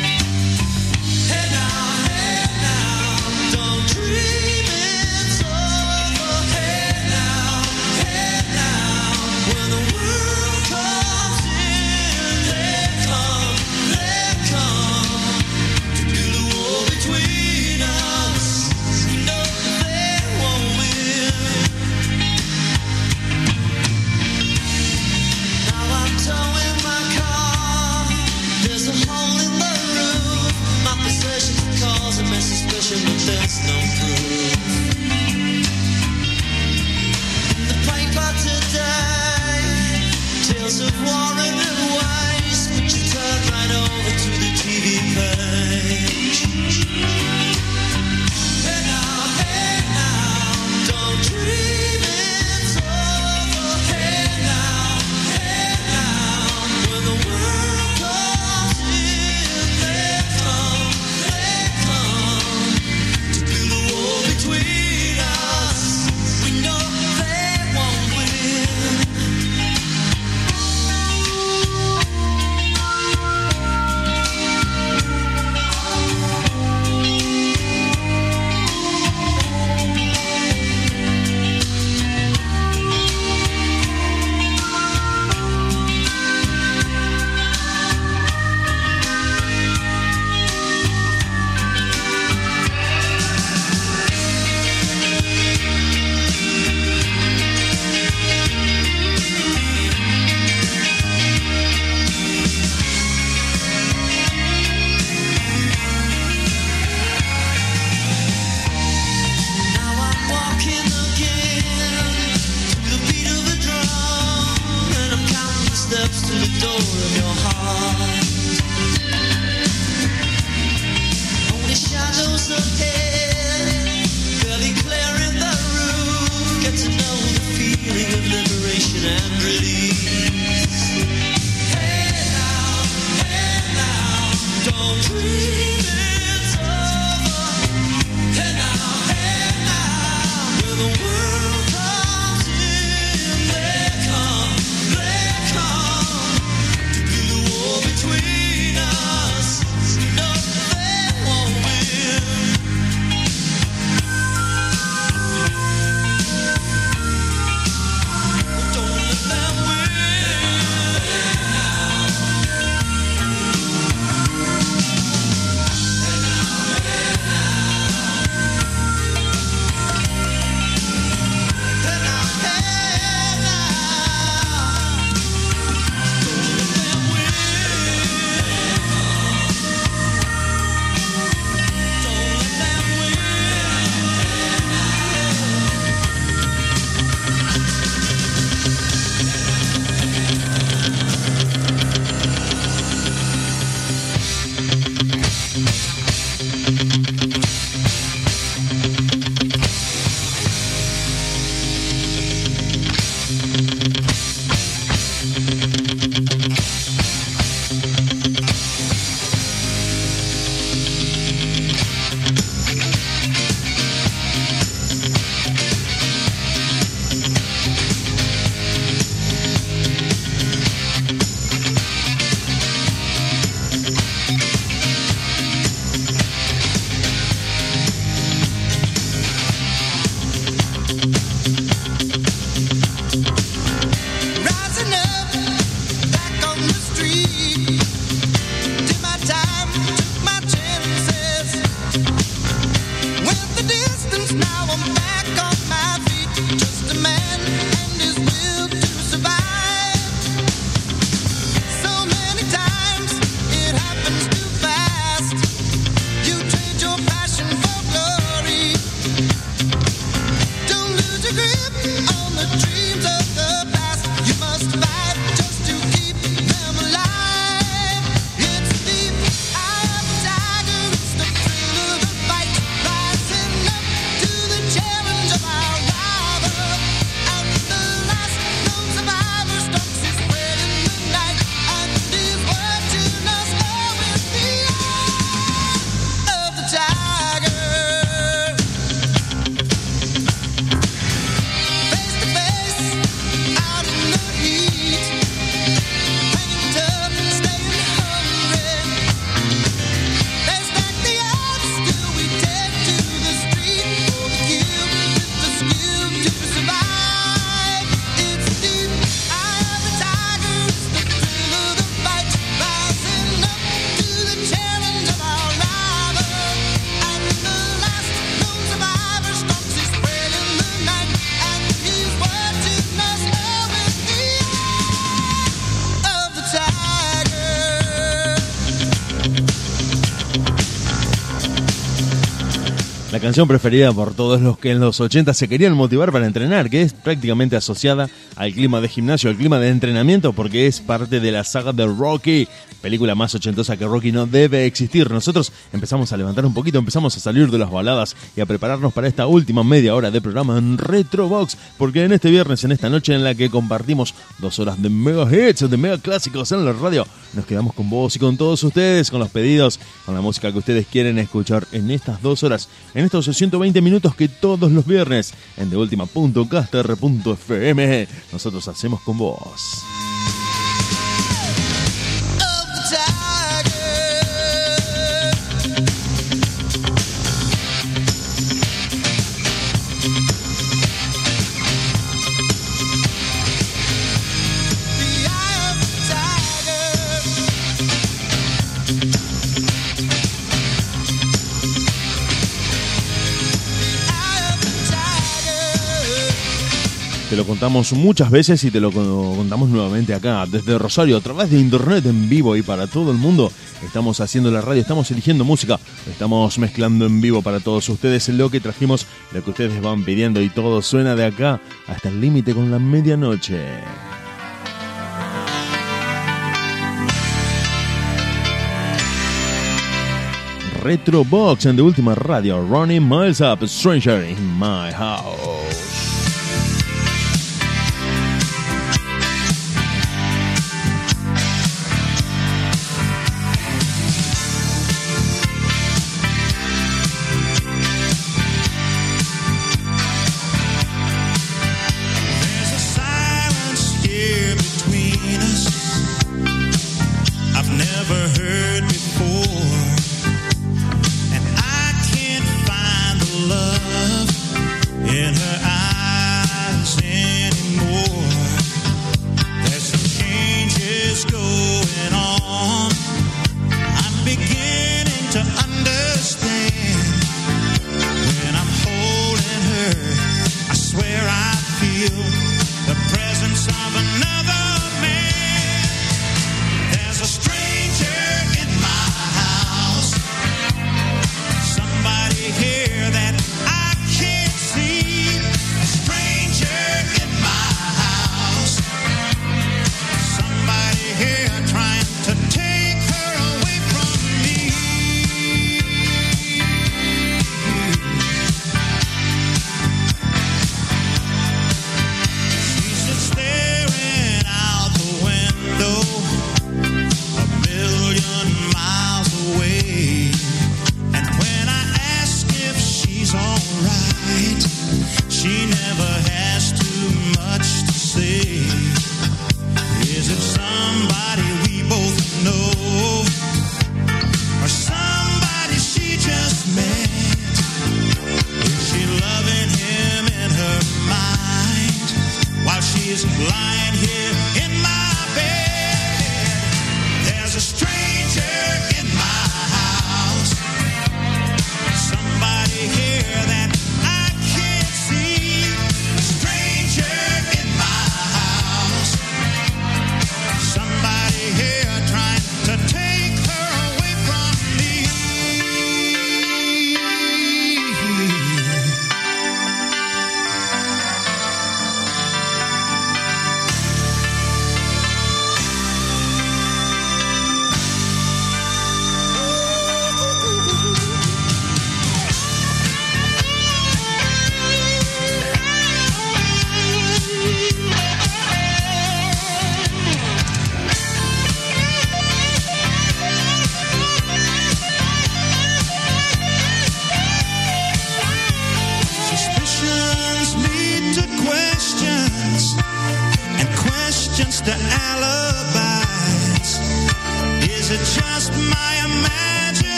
canción preferida por todos los que en los 80 se querían motivar para entrenar, que es prácticamente asociada al clima de gimnasio, al clima de entrenamiento, porque es parte de la saga de Rocky, película más ochentosa que Rocky no debe existir. Nosotros empezamos a levantar un poquito, empezamos a salir de las baladas y a prepararnos para esta última media hora de programa en Retrobox, porque en este viernes, en esta noche en la que compartimos dos horas de mega hits, de mega clásicos en la radio, nos quedamos con vos y con todos ustedes, con los pedidos, con la música que ustedes quieren escuchar en estas dos horas, en estos 120 minutos que todos los viernes en deultima.caster.fm nosotros hacemos con vos. Te lo contamos muchas veces y te lo co- contamos nuevamente acá, desde Rosario, a través de internet en vivo y para todo el mundo. Estamos haciendo la radio, estamos eligiendo música, estamos mezclando en vivo para todos ustedes lo que trajimos, lo que ustedes van pidiendo y todo suena de acá hasta el límite con la medianoche. Retro Box en de última radio, Running Miles Up, Stranger in My House.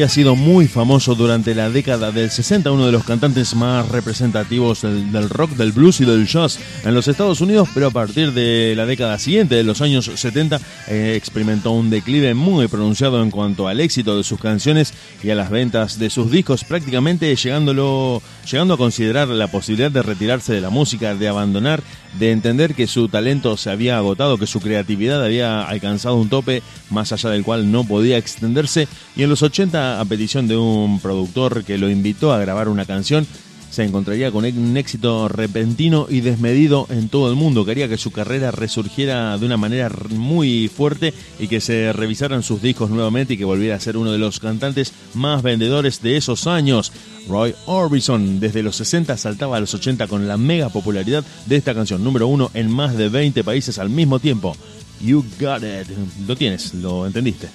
Había sido muy famoso durante la década del 60, uno de los cantantes más representativos del, rock, del blues y del jazz en los Estados Unidos, pero a partir de la década siguiente, de los años 70, eh, experimentó un declive muy pronunciado en cuanto al éxito de sus canciones y a las ventas de sus discos, prácticamente llegándolo, llegando a considerar la posibilidad de retirarse de la música, de abandonar, de entender que su talento se había agotado, que su creatividad había alcanzado un tope más allá del cual no podía extenderse. Y en los 80 a petición de un productor que lo invitó a grabar una canción se encontraría con un éxito repentino y desmedido en todo el mundo. Quería que su carrera resurgiera de una manera muy fuerte y que se revisaran sus discos nuevamente y que volviera a ser uno de los cantantes más vendedores de esos años. Roy Orbison desde los 60 saltaba a los 80 con la mega popularidad de esta canción número uno en más de 20 países al mismo tiempo. You got it. Lo tienes, lo entendiste.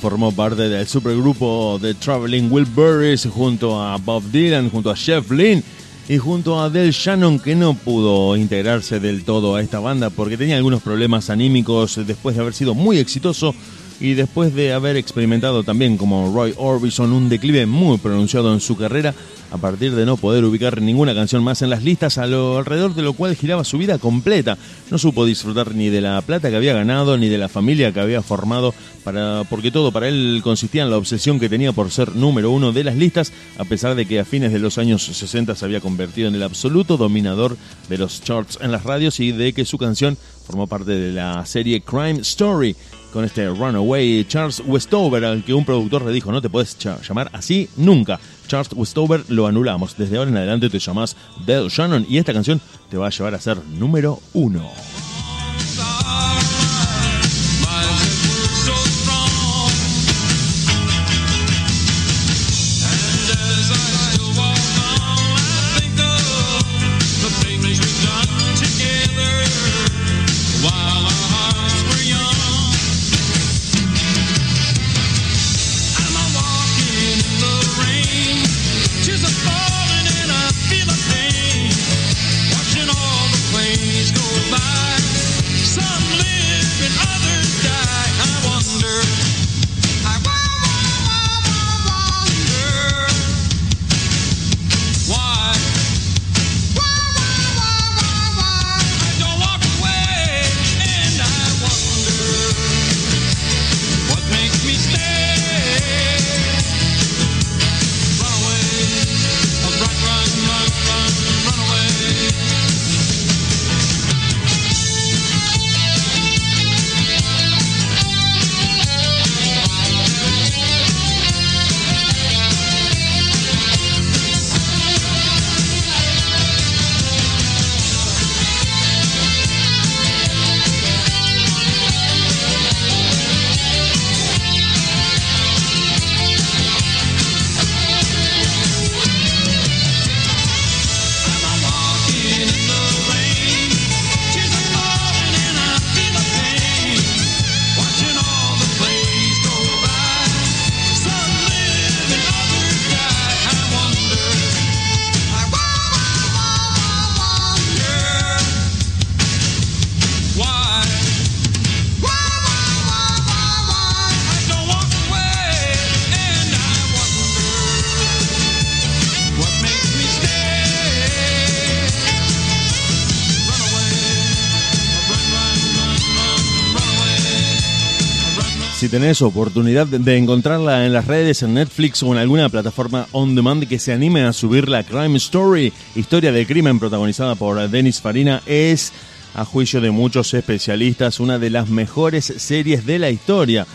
Formó parte del supergrupo The Traveling Wilburys junto a Bob Dylan, junto a Jeff Lynne y junto a Del Shannon que no pudo integrarse del todo a esta banda porque tenía algunos problemas anímicos después de haber sido muy exitoso y después de haber experimentado también como Roy Orbison un declive muy pronunciado en su carrera a partir de no poder ubicar ninguna canción más en las listas alrededor de lo cual giraba su vida completa. No supo disfrutar ni de la plata que había ganado ni de la familia que había formado para porque todo para él consistía en la obsesión que tenía por ser número uno de las listas a pesar de que a fines de los años 60 se había convertido en el absoluto dominador de los charts en las radios y de que su canción formó parte de la serie Crime Story con este Runaway Charles Westover al que un productor le dijo no te puedes llamar así nunca. Charles Westover lo anulamos. Desde ahora en adelante te llamas Del Shannon y esta canción te va a llevar a ser número uno. Tenés oportunidad de encontrarla en las redes, en Netflix o en alguna plataforma on demand que se anime a subir la Crime Story, historia de crimen protagonizada por Denis Farina, es, a juicio de muchos especialistas, una de las mejores series de la historia.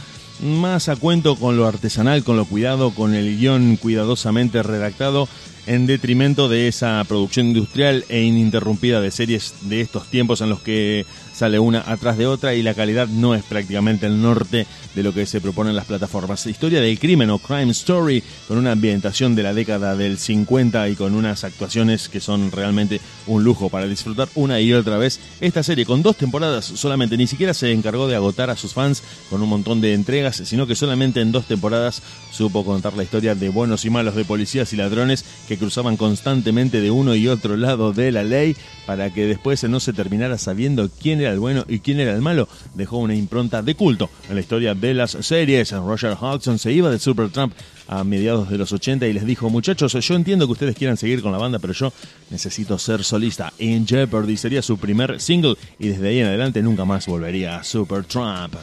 Más a cuento con lo artesanal, con lo cuidado, con el guion cuidadosamente redactado, en detrimento de esa producción industrial e ininterrumpida de series de estos tiempos en los que sale una atrás de otra y la calidad no es prácticamente el norte de lo que se propone en las plataformas. Historia del crimen o crime story con una ambientación de la década del 50 y con unas actuaciones que son realmente un lujo para disfrutar una y otra vez. Esta serie con dos temporadas solamente ni siquiera se encargó de agotar a sus fans con un montón de entregas, sino que solamente en dos temporadas supo contar la historia de buenos y malos, de policías y ladrones que cruzaban constantemente de uno y otro lado de la ley para que después no se terminara sabiendo quién era el bueno y quién era el malo. Dejó una impronta de culto en la historia de las series. Roger Hodgson se iba de Supertramp a mediados de los 80 y les dijo, muchachos, yo entiendo que ustedes quieran seguir con la banda, pero yo necesito ser solista. In Jeopardy sería su primer single y desde ahí en adelante nunca más volvería a Supertramp.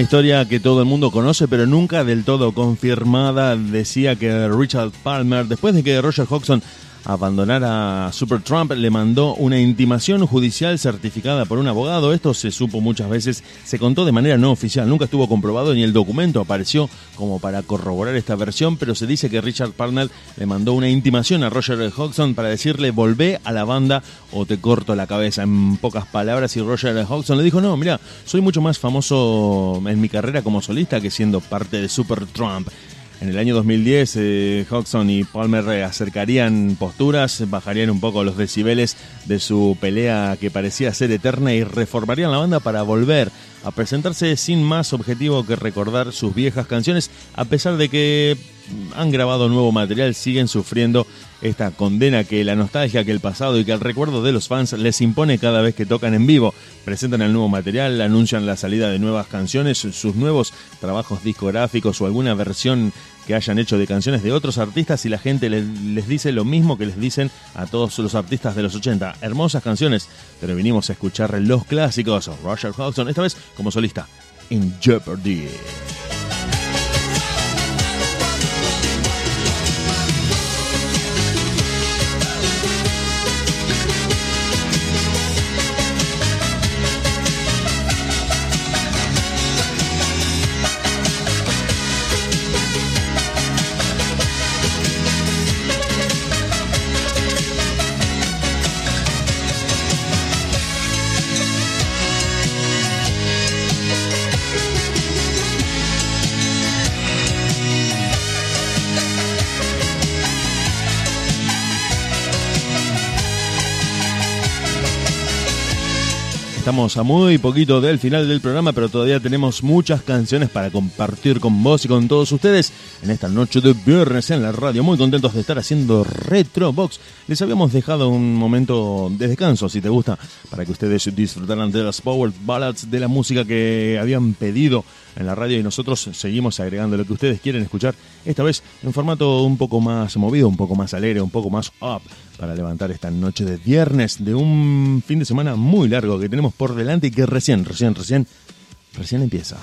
Historia que todo el mundo conoce, pero nunca del todo confirmada. Decía que Richard Palmer, después de que Roger Hodgson abandonara Supertramp, le mandó una intimación judicial certificada por un abogado. Esto se supo muchas veces, se contó de manera no oficial, nunca estuvo comprobado ni el documento apareció como para corroborar esta versión, pero se dice que Richard Palmer le mandó una intimación a Roger Hodgson para decirle volvé a la banda o te corto la cabeza. En pocas palabras, y Roger Hodgson le dijo, no, mira, soy mucho más famoso en mi carrera como solista que siendo parte de Supertramp. En el año 2010, eh, Hodgson y Palmer acercarían posturas, bajarían un poco los decibeles de su pelea que parecía ser eterna y reformarían la banda para volver a presentarse sin más objetivo que recordar sus viejas canciones, a pesar de que han grabado nuevo material, siguen sufriendo esta condena que la nostalgia, que el pasado y que el recuerdo de los fans les impone cada vez que tocan en vivo. Presentan el nuevo material, anuncian la salida de nuevas canciones, sus nuevos trabajos discográficos o alguna versión que hayan hecho de canciones de otros artistas y la gente les, dice lo mismo que les dicen a todos los artistas de los 80. Hermosas canciones, pero vinimos a escuchar los clásicos. Roger Hodgson, esta vez como solista, en Jeopardy. Estamos a muy poquito del final del programa, pero todavía tenemos muchas canciones para compartir con vos y con todos ustedes en esta noche de viernes en la radio. Muy contentos de estar haciendo Retrobox. Les habíamos dejado un momento de descanso, si te gusta, para que ustedes disfrutaran de las Power Ballads, de la música que habían pedido en la radio y nosotros seguimos agregando lo que ustedes quieren escuchar, esta vez en formato un poco más movido, un poco más alegre, un poco más up, para levantar esta noche de viernes de un fin de semana muy largo que tenemos por delante y que recién, recién, recién, recién empieza.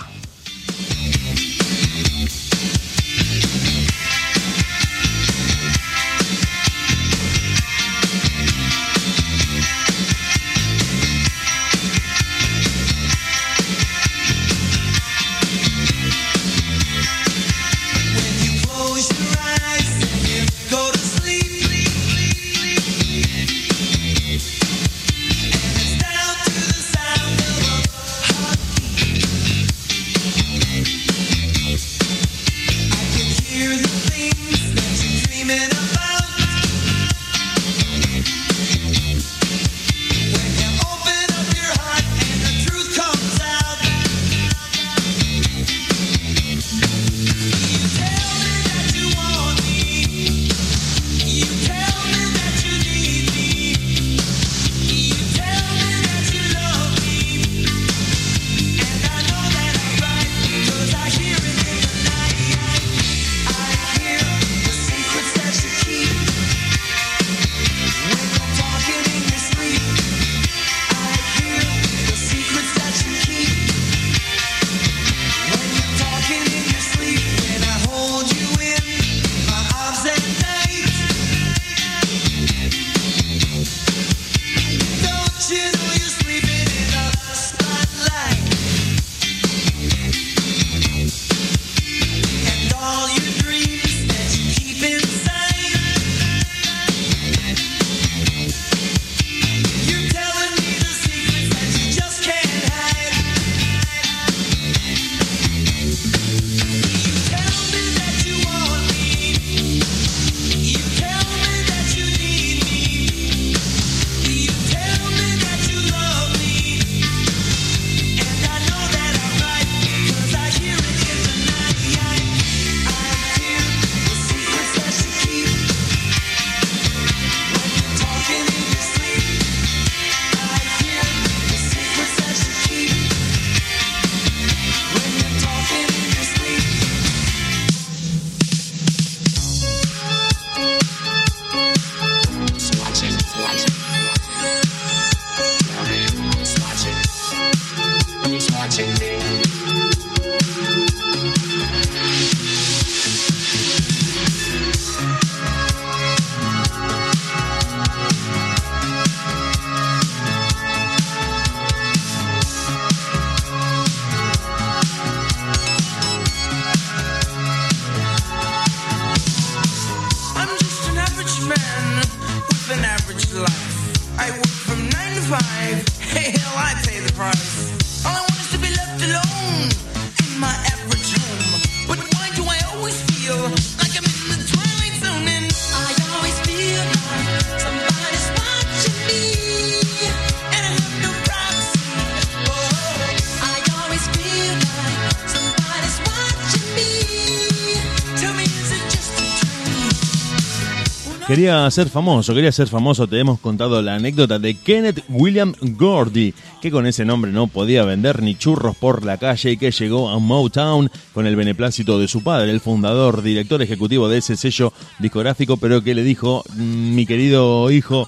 Quería ser famoso, quería ser famoso. Te hemos contado la anécdota de Kenneth William Gordy, que con ese nombre no podía vender ni churros por la calle y que llegó a Motown con el beneplácito de su padre, el fundador, director ejecutivo de ese sello discográfico, pero que le dijo, "Mm, mi querido hijo,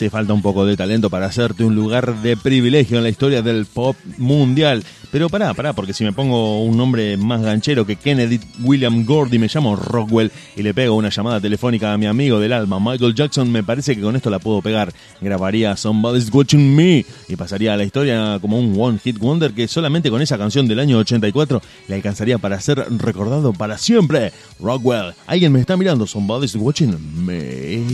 te falta un poco de talento para hacerte un lugar de privilegio en la historia del pop mundial. Pero pará, pará, porque si me pongo un nombre más ganchero que Kennedy William Gordy, me llamo Rockwell y le pego una llamada telefónica a mi amigo del alma, Michael Jackson, me parece que con esto la puedo pegar. Grabaría Somebody's Watching Me y pasaría a la historia como un One Hit Wonder que solamente con esa canción del año 84 le alcanzaría para ser recordado para siempre. Rockwell, alguien me está mirando, Somebody's Watching Me.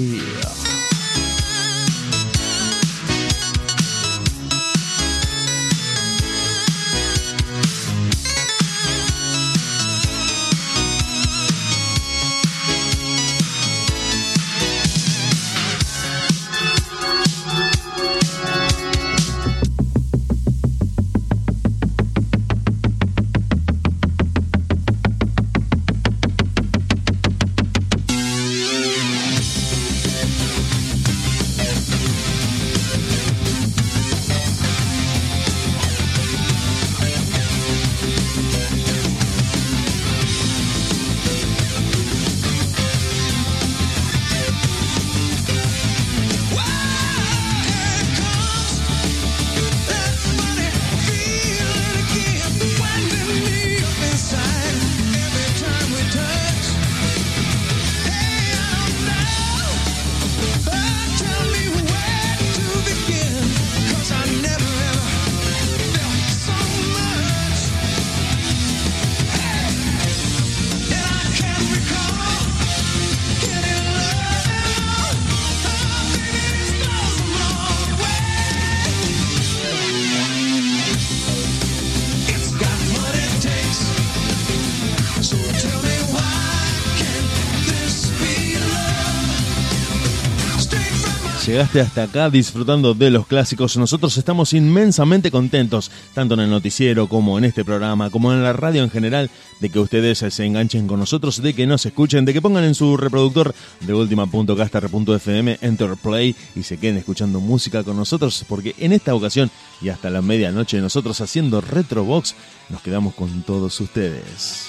Llegaste hasta acá disfrutando de los clásicos. Nosotros estamos inmensamente contentos, tanto en el noticiero como en este programa, como en la radio en general, de que ustedes se enganchen con nosotros, de que nos escuchen, de que pongan en su reproductor de última.caster.fm Enter Play y se queden escuchando música con nosotros, porque en esta ocasión y hasta la medianoche nosotros haciendo Retrobox nos quedamos con todos ustedes.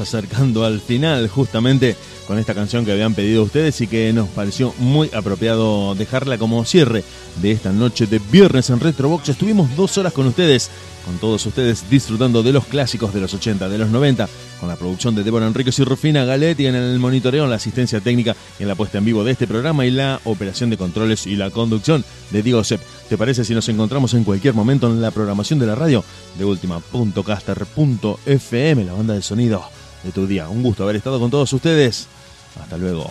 Acercando al final justamente con esta canción que habían pedido ustedes y que nos pareció muy apropiado dejarla como cierre de esta noche de viernes en Retrobox. Estuvimos dos horas con ustedes, con todos ustedes disfrutando de los clásicos de los 80, de los 90, con la producción de Débora Enríquez y Rufina Galetti en el monitoreo, en la asistencia técnica y en la puesta en vivo de este programa y la operación de controles y la conducción de Diego Sepp. ¿Te parece si nos encontramos en cualquier momento en la programación de la radio de última.caster.fm, la banda de sonido de tu día? Un gusto haber estado con todos ustedes. Hasta luego.